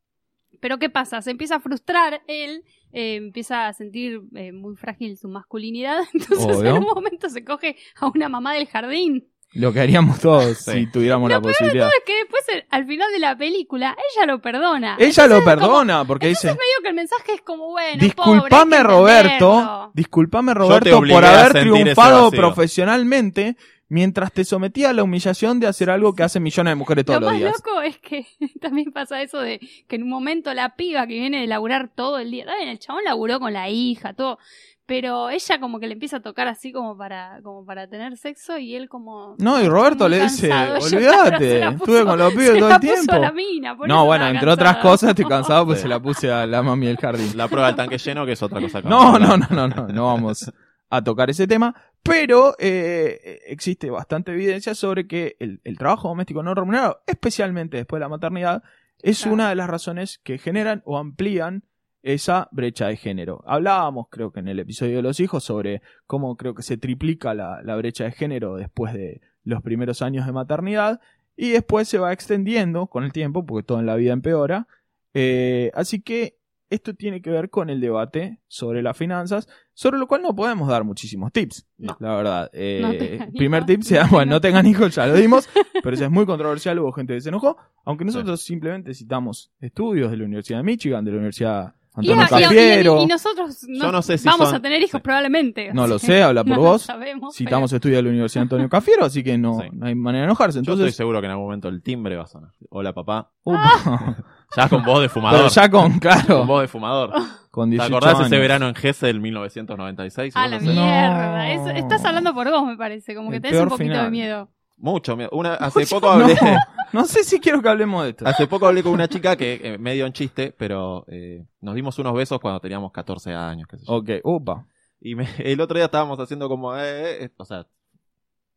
Pero ¿qué pasa? Se empieza a frustrar él, eh, empieza a sentir eh, muy frágil su masculinidad. *laughs* Entonces, Obvio. en un momento se coge a una mamá del jardín. Lo que haríamos todos Sí. si tuviéramos la posibilidad. Es que después, el- al final de la película, ella lo perdona. Ella lo Entonces, como- perdona porque dice, medio que el mensaje es como, bueno, disculpame pobre, Roberto, entenderlo". disculpame Roberto por haber triunfado vacío". profesionalmente mientras te sometía a la humillación de hacer algo que hacen millones de mujeres todos Lo los más días. loco es que *laughs* también pasa eso de que en un momento la piba que viene de laburar todo el día, bien, el chabón laburó con la hija, todo, pero ella como que le empieza a tocar así como para, como para tener sexo y él como... No, y Roberto le dice, *laughs* olvídate, claro, estuve con los pibes se todo la el puso tiempo. a la mina, por No, eso bueno, entre otras cosas estoy cansado porque Sí. se la puse a la mami del jardín. La prueba del tanque lleno, que es otra cosa. que No, no, no, no, no, no vamos a tocar ese tema, pero eh, existe bastante evidencia sobre que el, el trabajo doméstico no remunerado, especialmente después de la maternidad, es Claro. una de las razones que generan o amplían esa brecha de género. Hablábamos, creo que en el episodio de los hijos, sobre cómo creo que se triplica la, la brecha de género después de los primeros años de maternidad y después se va extendiendo con el tiempo, porque todo en la vida empeora. Eh, así que esto tiene que ver con el debate sobre las finanzas, sobre lo cual no podemos dar muchísimos tips, No. la verdad. Eh, No primer tip sea, bueno, no tengan hijos, ya lo dimos, pero eso es muy controversial, hubo gente que se enojó, aunque nosotros simplemente citamos estudios de la Universidad de Michigan, de la Universidad Y, Antonio y- y- Cafiero, y nosotros no, Yo no sé si vamos son- a tener hijos Sí. probablemente. No lo *laughs* sé, habla por no vos. sabemos, citamos estudios de la Universidad Antonio Cafiero, así que no, Sí. no hay manera de enojarse. Yo estoy Entonces, seguro que en algún momento el timbre va a sonar. Hola, papá. upa. *laughs* Ya con voz de fumador. pero ya con, Con claro, voz de fumador. con ¿Te 18 acordás ese verano en Gese del 1996? A la no sé. No. mierda. Estás hablando por vos, me parece. Como que tenés un poquito final. de miedo. Mucho miedo. Una, hace poco hablé... No, *laughs* no sé si quiero que hablemos de esto. Hace poco hablé con una chica que eh, medio en chiste, pero eh, nos dimos unos besos cuando teníamos 14 años, qué sé yo. Ok, upa. Y me- *laughs* el otro día estábamos haciendo como, eh, eh, o sea,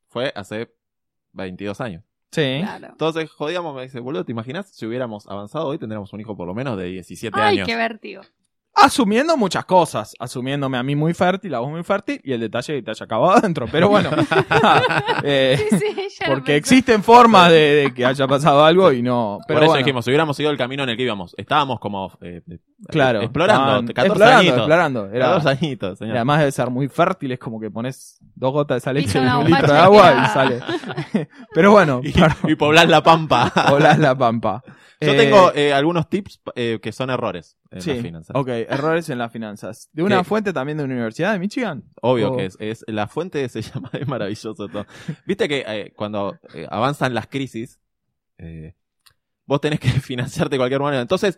fue hace 22 años. Sí. Claro. Entonces jodíamos, me dice, boludo, ¿te imaginas si hubiéramos avanzado hoy tendríamos un hijo por lo menos de 17 Ay, años? qué vértigo. Asumiendo muchas cosas, asumiéndome a mí muy fértil, a vos muy fértil, y el detalle que te haya acabado adentro. Pero bueno, *laughs* eh, Sí, sí, porque existen formas de, de que haya pasado algo y no. Pero Por eso bueno, dijimos, si hubiéramos seguido el camino en el que íbamos, estábamos como eh, eh, claro, explorando, estaban 14 explorando, añitos. explorando. Era- 14 añitos, y señor. además debe ser muy fértil, es como que pones dos gotas de esa leche Hizo en un litro de agua y sale. *laughs* Pero bueno, *laughs* Y, y poblar la pampa. volar la pampa. Yo Eh, tengo eh, algunos tips eh, que son errores en Sí, las finanzas. ok, errores en las finanzas. ¿De una ¿Qué? fuente también de una universidad de Michigan? Obvio que es, es- La fuente se *laughs* llama, es maravilloso todo. Viste que eh, cuando eh, avanzan las crisis, eh, vos tenés que *laughs* financiarte de cualquier manera. Entonces,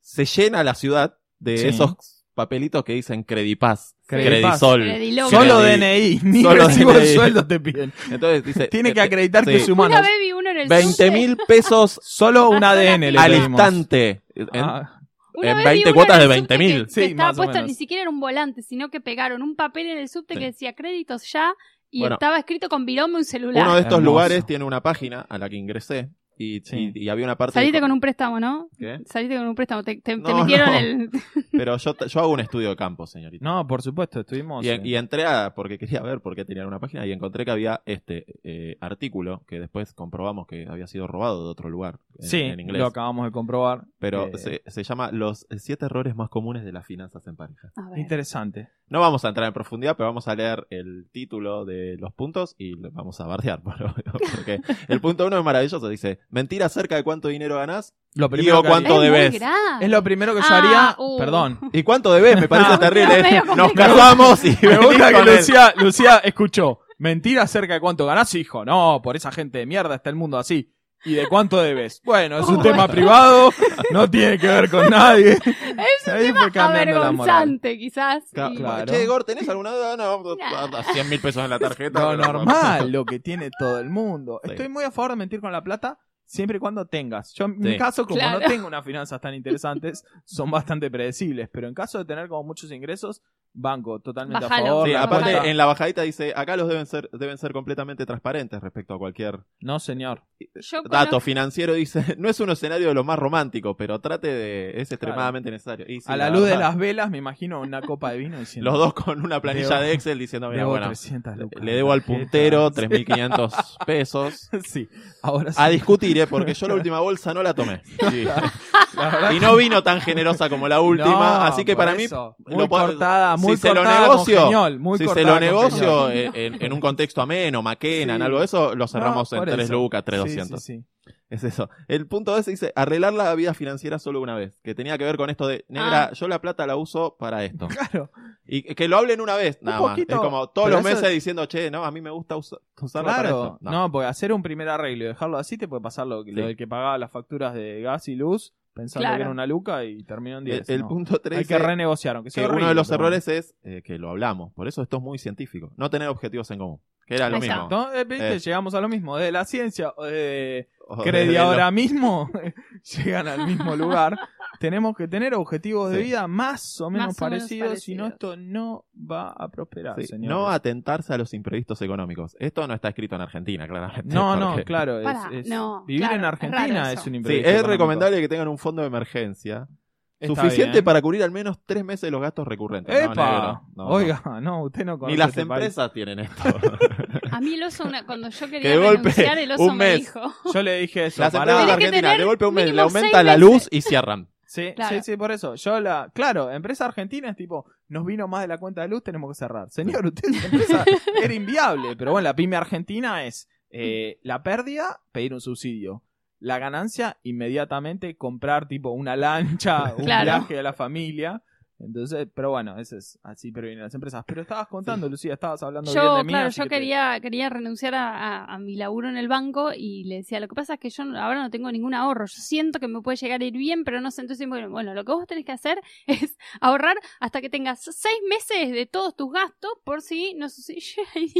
se llena la ciudad de Sí. esos papelitos que dicen Credipaz, Credisol. Crediloco. Solo DNI, ni Solo recibo de DNI. sueldo te piden. Entonces dice... Tiene que eh, acreditar que sí. es humano. Una vez vi uno en el 20 subte. mil pesos *laughs* Solo un ADN le al pedimos. instante. En- Ah, Una en vez vi 20 uno cuotas en el de subte 20.000. que- Sí, estaba más o puesto, menos. ni siquiera era un volante, sino que pegaron un papel en el subte Sí. que decía créditos ya y Bueno. estaba escrito con virome un celular. Uno de estos Hermoso. lugares tiene una página a la que ingresé y, Sí. y- y había una parte... Saliste de- con un préstamo, ¿no? ¿Qué? Saliste con un préstamo. Te, te- te No, metieron no. el. *laughs* Pero yo, *laughs* yo hago un estudio de campo, señorita. No, por supuesto, estuvimos. Y, eh, y entré a, porque quería ver por qué tenían una página y encontré que había este eh, artículo que después comprobamos que había sido robado de otro lugar en, sí, en inglés. lo acabamos de comprobar. Pero Eh, se, se llama Los siete errores más comunes de las finanzas en pareja. Interesante. No vamos a entrar en profundidad, pero vamos a leer el título de los puntos y vamos a bardear. por *laughs* obvio, Porque el punto uno es maravilloso. Dice, mentira acerca de cuánto dinero ganás Lo que ¿cuánto es debes? Es lo primero que yo Ah, haría. uh. Perdón. y cuánto debes. Me parece No, terrible. *laughs* medio Nos casamos y *laughs* Me gusta que Lucía, Lucía escuchó. Mentira acerca de cuánto ganás, hijo. No, por esa gente de mierda está el mundo así. ¿Y de cuánto debes? Bueno, es un Oh, tema bueno. no no tiene que ver con nadie. *laughs* Es un Ahí tema fue cambiando la moral. avergonzante, quizás. Ca- y- Claro. Che, Gor, ¿tenés alguna duda? No, Nah. a 100 mil pesos en la tarjeta. Lo normal, lo que tiene todo el mundo. Sí. Estoy muy a favor de mentir con la plata siempre y cuando tengas. Yo en mi caso, como Claro. no tengo unas finanzas tan interesantes, son bastante predecibles. Pero en caso de tener como muchos ingresos, banco totalmente Bájalo. a favor. Sí, aparte cuenta- en la bajadita dice, acá los deben ser, deben ser completamente transparentes respecto a cualquier No, señor. Yo dato conozco- financiero. Dice, *laughs* no es un escenario de lo más romántico, pero trate de, es extremadamente necesario. Y sí, a la luz de las velas, me imagino una copa de vino diciendo. Los dos con una planilla Debo- de Excel diciendo, mira, bueno, 300 lucas. le debo al ¿Qué puntero *laughs* tal? 3.500 *laughs* pesos. Sí, ahora sí. A discutir, ¿eh? porque yo la última bolsa no la tomé. Sí. La Y no vino tan generosa como la última, No, así que para mí eso. lo Muy cortada, muy si se lo con negocio, muy si se lo negocio en, en un contexto ameno, Maquena, en Sí. algo de eso, lo cerramos No, en por 3 eso. lucas, 3 Sí, 200. sí, sí. Es eso. El punto ese dice arreglar la vida financiera solo una vez, que tenía que ver con esto de, negra, Ah. yo la plata la uso para esto. *laughs* Claro. Y que lo hablen una vez, nada más. poquito, Es como todos los meses diciendo, che, no, a mí me gusta usa- usarla para Claro, esto. no. porque hacer un primer arreglo y dejarlo así te puede pasar lo, lo del que pagaba las facturas de gas y luz pensando Claro. que era una luca y terminó en El, 10. el no. punto 3 Hay que renegociar, aunque que uno de los errores es eh, que lo hablamos. Por eso esto es muy científico. No tener objetivos en común. Era lo Ahí mismo. ¿No? Eh, ¿viste? Eh. Llegamos a lo mismo, de la ciencia o de O Credi de ahora lo- mismo *laughs* llegan al mismo lugar. Tenemos que tener objetivos de Sí. vida más o menos Más o menos parecidos, si no esto no va a prosperar, Sí, señores. no atentarse a los imprevistos económicos. Esto no está escrito en Argentina, claramente. No, no, porque- claro. es- Pará, es- no, vivir claro, en es Argentina es, eso. un Sí, imprevisto. es económico. recomendable que tengan un fondo de emergencia Está suficiente bien. para cubrir al menos tres meses de los gastos recurrentes. No, ¡Epa! negro, no, no. Oiga, no, usted no conoce Ni las este país. empresas tienen esto. *laughs* A mí el oso, una- cuando yo *laughs* Que quería de golpe, renunciar, el oso un me mes. dijo. Yo le dije eso. las empresas que argentinas tener de golpe un mes le aumenta la luz y cierran. Sí, Claro. sí, sí, por eso. Yo la, claro, empresa argentina es tipo, nos vino más de la cuenta de luz, tenemos que cerrar. Señor, usted esa empresa *laughs* era inviable, pero bueno, la pyme argentina es eh, la pérdida, pedir un subsidio. La ganancia, inmediatamente comprar tipo una lancha, un Claro. viaje a la familia. Entonces, pero bueno, eso es así previenen las empresas. Pero estabas contando, Lucía, estabas hablando bien Yo, de mí. claro, yo que te- quería, quería renunciar a, a- a mi laburo en el banco y le decía, lo que pasa es que yo no- ahora no tengo ningún ahorro. Yo siento que me puede llegar a ir bien, pero no sé. Entonces, bueno, bueno, lo que vos tenés que hacer *laughs* es ahorrar hasta que tengas seis meses de todos tus gastos por si no sucede.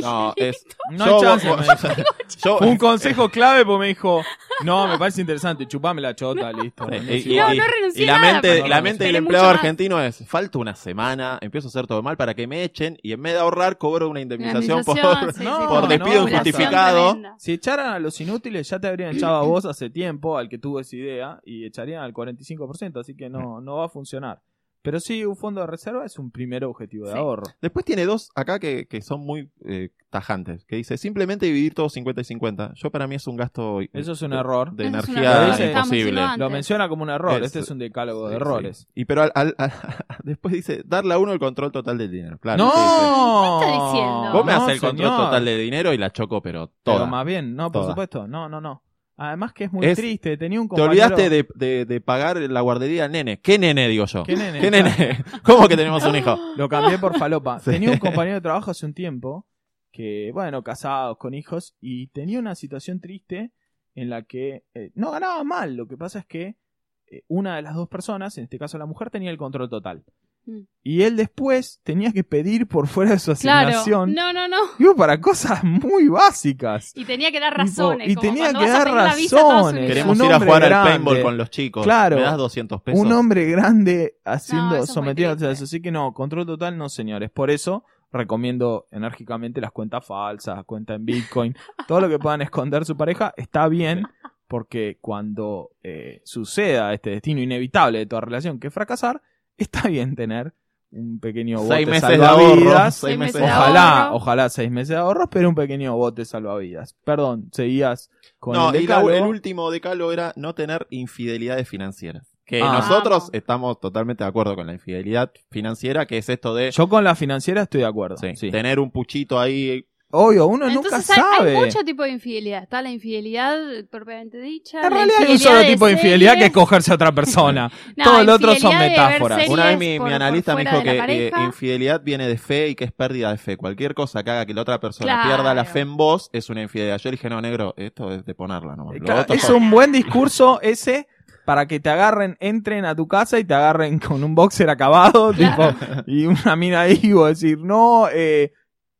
No, es. *laughs* No yo- chance, vos- *laughs* yo- un consejo clave porque me dijo, no, me parece interesante, chupame la chota, listo. Y, No, y- no renuncié y la nada, mente, la mente del empleado argentino es, falta una semana, empiezo a hacer todo mal para que me echen y en vez de ahorrar cobro una indemnización por... indemnización, *laughs* sí, no, sí, por sí. despido injustificado. Si echaran a los inútiles, ya te habrían echado a vos hace tiempo, al que tuvo esa idea, y echarían al 45%, así que no, no va a funcionar. Pero sí, un fondo de reserva es un primer objetivo de Sí. ahorro. Después tiene dos acá que, que son muy eh, tajantes. Que dice simplemente dividir todo 50 y 50. Yo para mí es un gasto Eso es un de, error. de Eso energía imposible. Lo menciona como un error. Es- este es un decálogo de errores. sí. Y pero al- al- al- *laughs* después dice darle a uno el control total del dinero. Claro, ¡No! ¿Qué está diciendo? Vos me No, haces el control señor. total de dinero y la choco, pero Pero toda. más bien, no, por Toda. supuesto. No, no, no. Además que es muy Es- triste. Tenía un Te compañero... olvidaste de, de- de pagar la guardería al nene. ¿Qué nene, digo yo? ¿Qué nene? ¿Qué nene? *laughs* ¿Cómo que tenemos un hijo? Lo cambié por falopa. *laughs* Sí. Tenía un compañero de trabajo hace un tiempo que, bueno, casados, con hijos, y tenía una situación triste en la que eh, no ganaba mal. Lo que pasa es que eh, una de las dos personas, en este caso la mujer, tenía el control total. Mm. Y él después tenía que pedir por fuera de su Claro. asignación. No, no, no. Digo, para cosas muy básicas. Y tenía que dar Tipo, razones. y tenía que dar razones. Queremos Un ir a jugar al paintball con los chicos. Claro. ¿Me das 200 pesos? Un hombre grande haciendo, No, sometiéndose a eso. Así que no, control total no, señores. Por eso recomiendo enérgicamente las cuentas falsas, cuenta en Bitcoin, *laughs* todo lo que puedan esconder su pareja está bien, porque cuando eh, suceda este destino inevitable de toda relación que es fracasar, está bien tener un pequeño bote Seis meses de salvavidas. Seis meses de de Ojalá, ahorro. ojalá seis meses de ahorros, pero un pequeño bote salvavidas. Perdón, seguías con No, el y la- decálogo. el último decálogo era no tener infidelidades financieras. Que Ah. nosotros estamos totalmente de acuerdo con la infidelidad financiera, que es esto de Yo con la financiera estoy de acuerdo. sí, sí. tener un puchito ahí. Obvio, uno nunca hay, sabe. hay mucho tipo de infidelidad. Está la infidelidad propiamente dicha. En realidad hay un solo tipo de infidelidad que es cogerse a otra persona. *laughs* No, Todo lo otro son metáforas. Una vez mi, por- mi analista me dijo que eh, infidelidad viene de fe y que es pérdida de fe. Cualquier cosa que haga que la otra persona Claro. pierda la fe en vos es una infidelidad. Yo le dije, no, negro, esto es de ponerla nomás. Claro, es un buen discurso ese para que te agarren, entren a tu casa y te agarren con un boxer acabado Claro. tipo, y una mina ahí y vos decir, no, eh,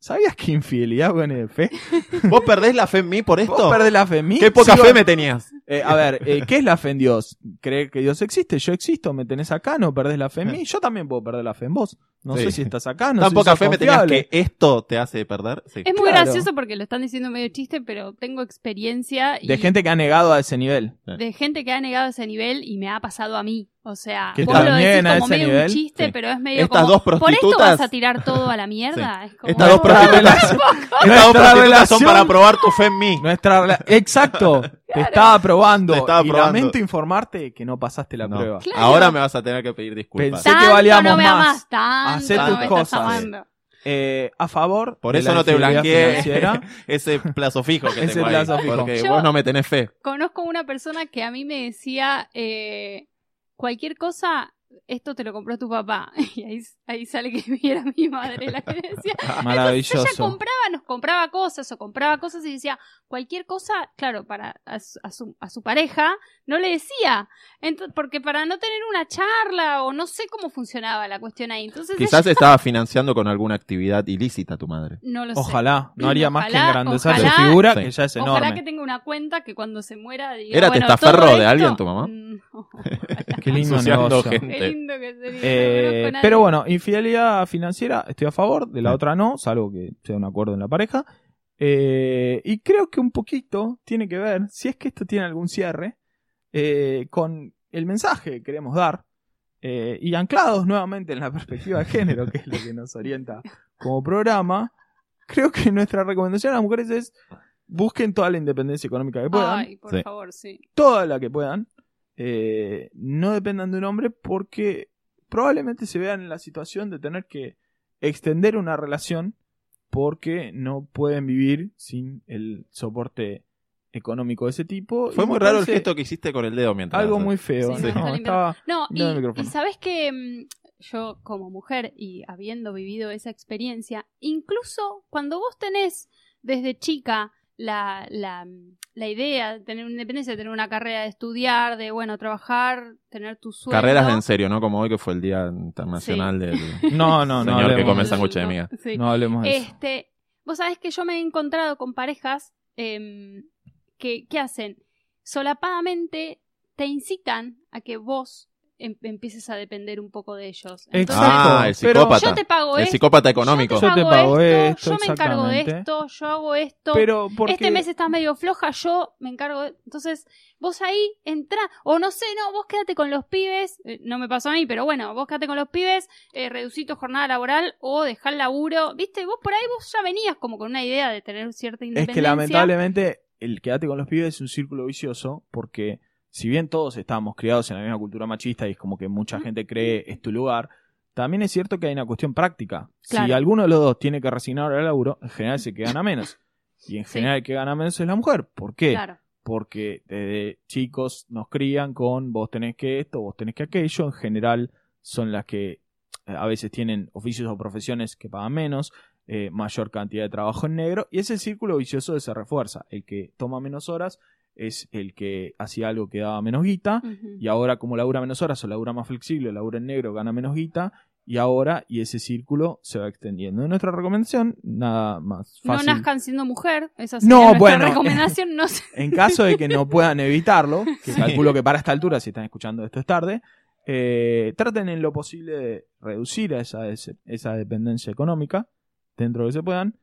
¿sabías que infidelidad viene de fe? *laughs* ¿Vos perdés la fe en mí por ¿Vos esto? perdés la fe en mí? ¿Qué poca Sigo- fe me tenías? Eh, a ver, eh, ¿qué es la fe en Dios? ¿Creer que Dios existe? Yo existo, me tenés acá, no perdés la fe en mí. Yo también puedo perder la fe en vos. No Sí. sé si estás acá, no *laughs* Tan sé poca si fe me tenías que esto te hace perder. Sí. Es muy Claro. gracioso porque lo están diciendo medio chiste, pero tengo experiencia y De gente que ha negado a ese nivel. de gente que ha negado ese nivel y me ha pasado a mí. O sea, Que vos lo decís como medio nivel. un chiste, Sí. pero es medio Estas como, dos ¿por esto prostitutas- vas a tirar todo a la *laughs* mierda? Es como, Estas dos *laughs* prostitutas, relación- estas dos prostitutas son para probar tu fe en mí. Nuestra *laughs* Exacto. Te estaba probando. Te estaba y probando. lamento informarte que no pasaste la No. prueba. Claro. Ahora me vas a tener que pedir disculpas. Pensé- que tanto valíamos no me más. amas tanto, Hacé no tus me cosas. Eh, a favor. Por eso no te blanqueé ese plazo fijo que Ese tengo ahí, plazo fijo. Porque Yo- vos no me tenés fe. Conozco una persona que a mí me decía, eh, cualquier cosa, esto te lo compró tu papá. *laughs* Y ahí, ahí sale que *laughs* era mi madre la que decía. Ella Maravilloso. compraba, nos compraba cosas o compraba cosas y decía, cualquier cosa, claro, para a su, a su, a su pareja, no le decía. Ento- porque para no tener una charla o no sé cómo funcionaba la cuestión ahí. Entonces Quizás estaba financiando con alguna actividad ilícita tu madre. ella- no lo sé. Ojalá. No haría más que Ojalá, engrandecer su ojalá- figura, Sí. que ya es Ojalá enorme. que tenga una cuenta que cuando se muera diga, ¿Era bueno, testaferro de esto- alguien tu mamá? Mm, *laughs* no. Qué lindo negocio. gente. Qué lindo que sería. Eh, no pero bueno, infidelidad financiera, estoy a favor, de la Sí. otra no, salvo que sea un acuerdo en la pareja. Eh, y creo que un poquito tiene que ver, si es que esto tiene algún cierre, eh, con el mensaje que queremos dar. eh, y anclados nuevamente en la perspectiva de género, que es lo que nos orienta como programa, creo que nuestra recomendación a las mujeres es busquen toda la independencia económica que puedan Ay, por Sí. favor, sí. toda la que puedan. Eh, no dependan de un hombre porque probablemente se vean en la situación de tener que extender una relación porque no pueden vivir sin el soporte económico de ese tipo. Fue Y muy raro el gesto que hiciste con el dedo mientras. Algo muy feo. Sí, No, estaba- No, y, Mira el micrófono. y sabes que mm, yo como mujer y habiendo vivido esa experiencia, incluso cuando vos tenés desde chica la, la, la idea de tener una independencia, de tener una carrera, de estudiar, de bueno, trabajar, tener tu sueldo. Carreras de en serio, ¿no? Como hoy que fue el Día Internacional del *laughs* No, no, no. señor que hablemos come de eso. sándwich de miga. Sí. No hablemos de eso. Este, vos sabés que yo me he encontrado con parejas em, que, ¿qué hacen? Solapadamente te incitan a que vos em- empieces a depender un poco de ellos. Exacto. Entonces, Ah, el pero- psicópata. yo te pago el esto, psicópata económico. Yo te pago esto, yo me encargo de esto, yo hago esto. Pero porque Este mes estás medio floja, yo me encargo de... Entonces, vos ahí entra, o no sé, no, vos quédate con los pibes, eh, no me pasó a mí, pero bueno, vos quédate con los pibes, eh, reducí tu jornada laboral o dejá el laburo, viste, vos por ahí vos ya venías como con una idea de tener cierta es independencia. que lamentablemente el quedate con los pibes es un círculo vicioso porque si bien todos estamos criados en la misma cultura machista y es como que mucha gente cree es tu lugar, también es cierto que hay una cuestión práctica. Si alguno de los dos tiene que resignar al laburo, en general se que gana menos. Y en Sí. general el que gana menos es la mujer. ¿Por qué? Claro, porque desde chicos nos crían con vos tenés que esto, vos tenés que aquello, en general son las que eh, a veces tienen oficios o profesiones que pagan menos, eh, mayor cantidad de trabajo en negro, y ese círculo vicioso se refuerza. El que toma menos horas es el que hacía algo que daba menos guita, y ahora como labura menos horas o labura más flexible, labura en negro, gana menos guita, y ahora, y ese círculo se va extendiendo. Nuestra recomendación, nada más no fácil. nazcan siendo mujer, esa No, sería nuestra bueno. recomendación, no sé. *laughs* En caso de que no puedan evitarlo, que Sí. calculo que para esta altura, si están escuchando esto es tarde, eh, traten en lo posible de reducir esa, esa dependencia económica dentro de lo que se puedan.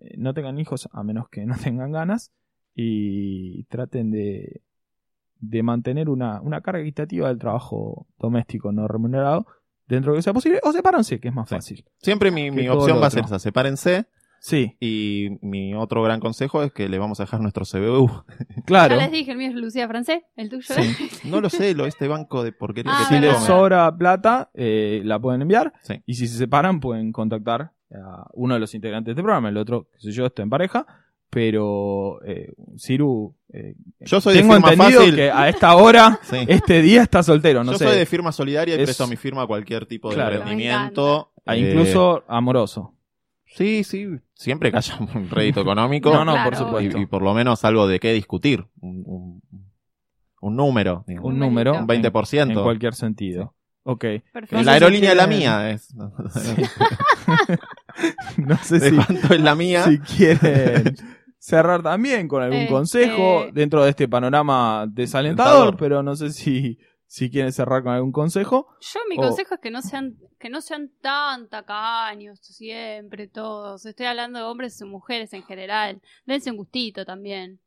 Eh, no tengan hijos a menos que no tengan ganas y traten de, de mantener una, una carga equitativa del trabajo doméstico no remunerado dentro de lo que sea posible o sepárense, que es más Sí. fácil. Siempre mi, mi opción va a ser esa, sepárense. Sí, Y mi otro gran consejo es que le vamos a dejar nuestro CBU. *laughs* claro. Ya les dije, el mío es Lucía Francés, el tuyo Sí. *laughs* No lo sé, lo este banco de porquería Ah, que si les sobra plata, eh, la pueden enviar. Sí. Y si se separan, pueden contactar a uno de los integrantes de este programa. El otro, que sé yo, está en pareja. Pero, eh, Ciru, eh, Yo soy de tengo firma entendido fácil. que a esta hora, *laughs* Sí. este día está soltero. No Yo sé. soy de firma solidaria y Es- presto mi firma a cualquier tipo de Claro. emprendimiento. Ah, Eh, incluso amoroso. Sí, sí, siempre que haya un rédito *laughs* económico. No, no, Claro, por supuesto. y, y por lo menos algo de qué discutir. Un, un- un número. Un número. un 20%. En cualquier sentido. Ok. Perfecto. La aerolínea es la quieren- mía. *laughs* Es, No sé ¿De si, cuánto es la mía? si quieren cerrar también con algún Este- consejo dentro de este panorama desalentador, Alentador. pero no sé si, si quieren cerrar con algún consejo. Yo mi O- consejo es que no sean que no sean tan tacaños siempre todos. Estoy hablando de hombres y mujeres en general. Dense un gustito también.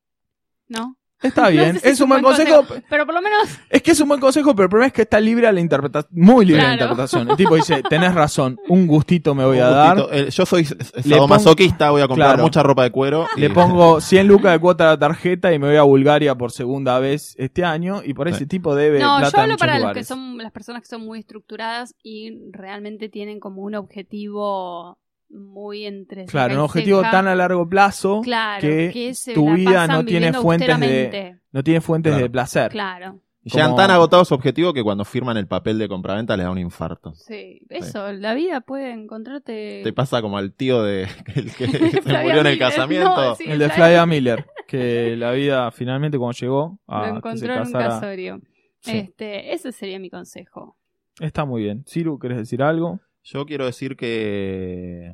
¿No? Está No bien, sé si es un buen consejo. Pero por lo menos *laughs* Es que es un buen consejo, pero el problema es que está libre a la interpretación, muy libre a la interpretación. El tipo dice, tenés razón, un gustito me voy a dar. Eh, yo soy sadomasoquista, voy a comprar Claro. mucha ropa de cuero. y- Le pongo 100 lucas de cuota a la tarjeta y me voy a Bulgaria por segunda vez este año y por ese Sí. tipo debe No, plata yo hablo para los que son las personas que son muy estructuradas y realmente tienen como un objetivo muy entre Claro, un objetivo tan a largo plazo claro, que se tu la vida no tiene fuentes de- no tiene fuentes Claro. de placer. Claro, y llegan tan agotados su objetivo que cuando firman el papel de compraventa les da un infarto. sí. Eso, la vida puede encontrarte... Te pasa como al tío de *laughs* el que *laughs* se murió en el casamiento. No, sí, El de Flavia Miller, que *laughs* la vida finalmente cuando llegó a Lo que se encontró en un casara, casorio. Sí. Este, ese sería mi consejo. está muy bien. Ciru, ¿querés decir algo? Yo quiero decir que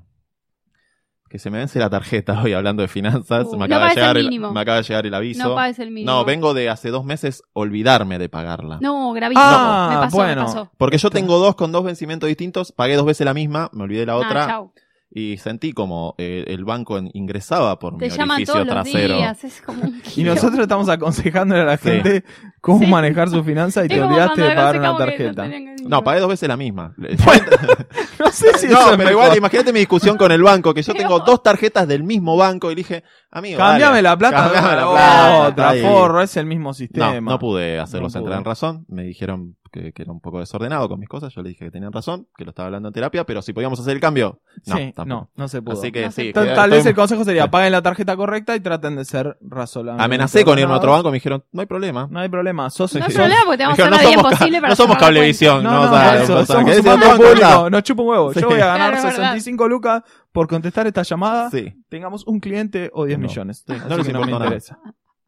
que se me vence la tarjeta *laughs* hoy hablando de finanzas. Uh, me, no acaba de pagues el llegar el, mínimo. me acaba de llegar el aviso. No pagues el mínimo. No, vengo de hace dos meses olvidarme de pagarla. No, gravísimo. Ah, me pasó, bueno. me pasó. Porque yo tengo dos con dos vencimientos distintos, pagué dos veces la misma, me olvidé la Ah, otra chau. Y sentí como eh, el banco ingresaba por Te mi llaman orificio todos los trasero. días. Es como un *laughs* Y nosotros estamos aconsejándole a la Sí. gente cómo Sí. manejar su finanza y te olvidaste de pagar una no tarjeta. No, pagué dos veces la misma. *laughs* *laughs* No sé si no, eso es pero igual, mejor. imagínate mi discusión con el banco, que yo tengo dos tarjetas del mismo banco y le dije, amigo, Cambiame dale, la plata, cambiame dame la la plata, otra, ahí. forro, es el mismo No, sistema. no pude hacerlos No entrar en pude. razón. Me dijeron que, que era un poco desordenado con mis cosas. Yo le dije que tenían razón, que lo estaba hablando en terapia, pero si podíamos hacer el cambio, no, sí, no, no se pudo. Así que No se sí. tal, que tal vez el consejo sería *laughs* paguen la tarjeta correcta y traten de ser razonablemente Amenacé con irme a otro banco, me dijeron, no hay problema. No hay problema, sos No hay problema porque te vamos a dijeron, hacer la vida imposible para no somos cablevisión, No, no, no, o sea, eso, o sea, somos ¿querés un ir a chupa un huevo. Sí. Yo voy a ganar Claro, es verdad. 65 lucas por contestar esta llamada. Sí. Tengamos un cliente o 10 No. millones. No les que importa nada.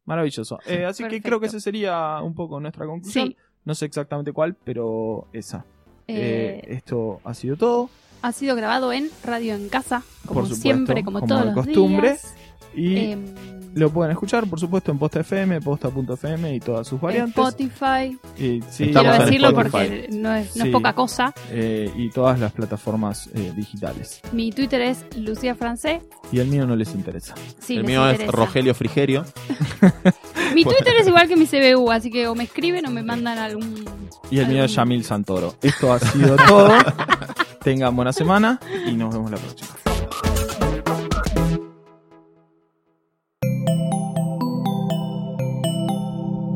Maravilloso. Eh, así que Perfecto. creo que esa sería un poco nuestra conclusión. Sí. No sé exactamente cuál, pero esa. Eh, Eh, esto ha sido todo. ha sido grabado en Radio en Casa, como Por supuesto, siempre, como, como todos de los costumbre. días. Y Em, lo pueden escuchar, por supuesto, en Posta FM, Posta.fm y todas sus variantes. Spotify. Y, sí, Quiero decirlo Spotify. porque no es, no Sí. es poca cosa. eh, y todas las plataformas eh, digitales. Mi Twitter es Lucía Francé. Y el mío no les interesa. Sí, el les mío es. Rogelio Frigerio. *laughs* Mi Twitter es igual que mi CBU, así que o me escriben o me mandan algún. Y el mío es Yamil Santoro. Esto ha sido todo. *laughs* Tengan buena semana y nos vemos la próxima.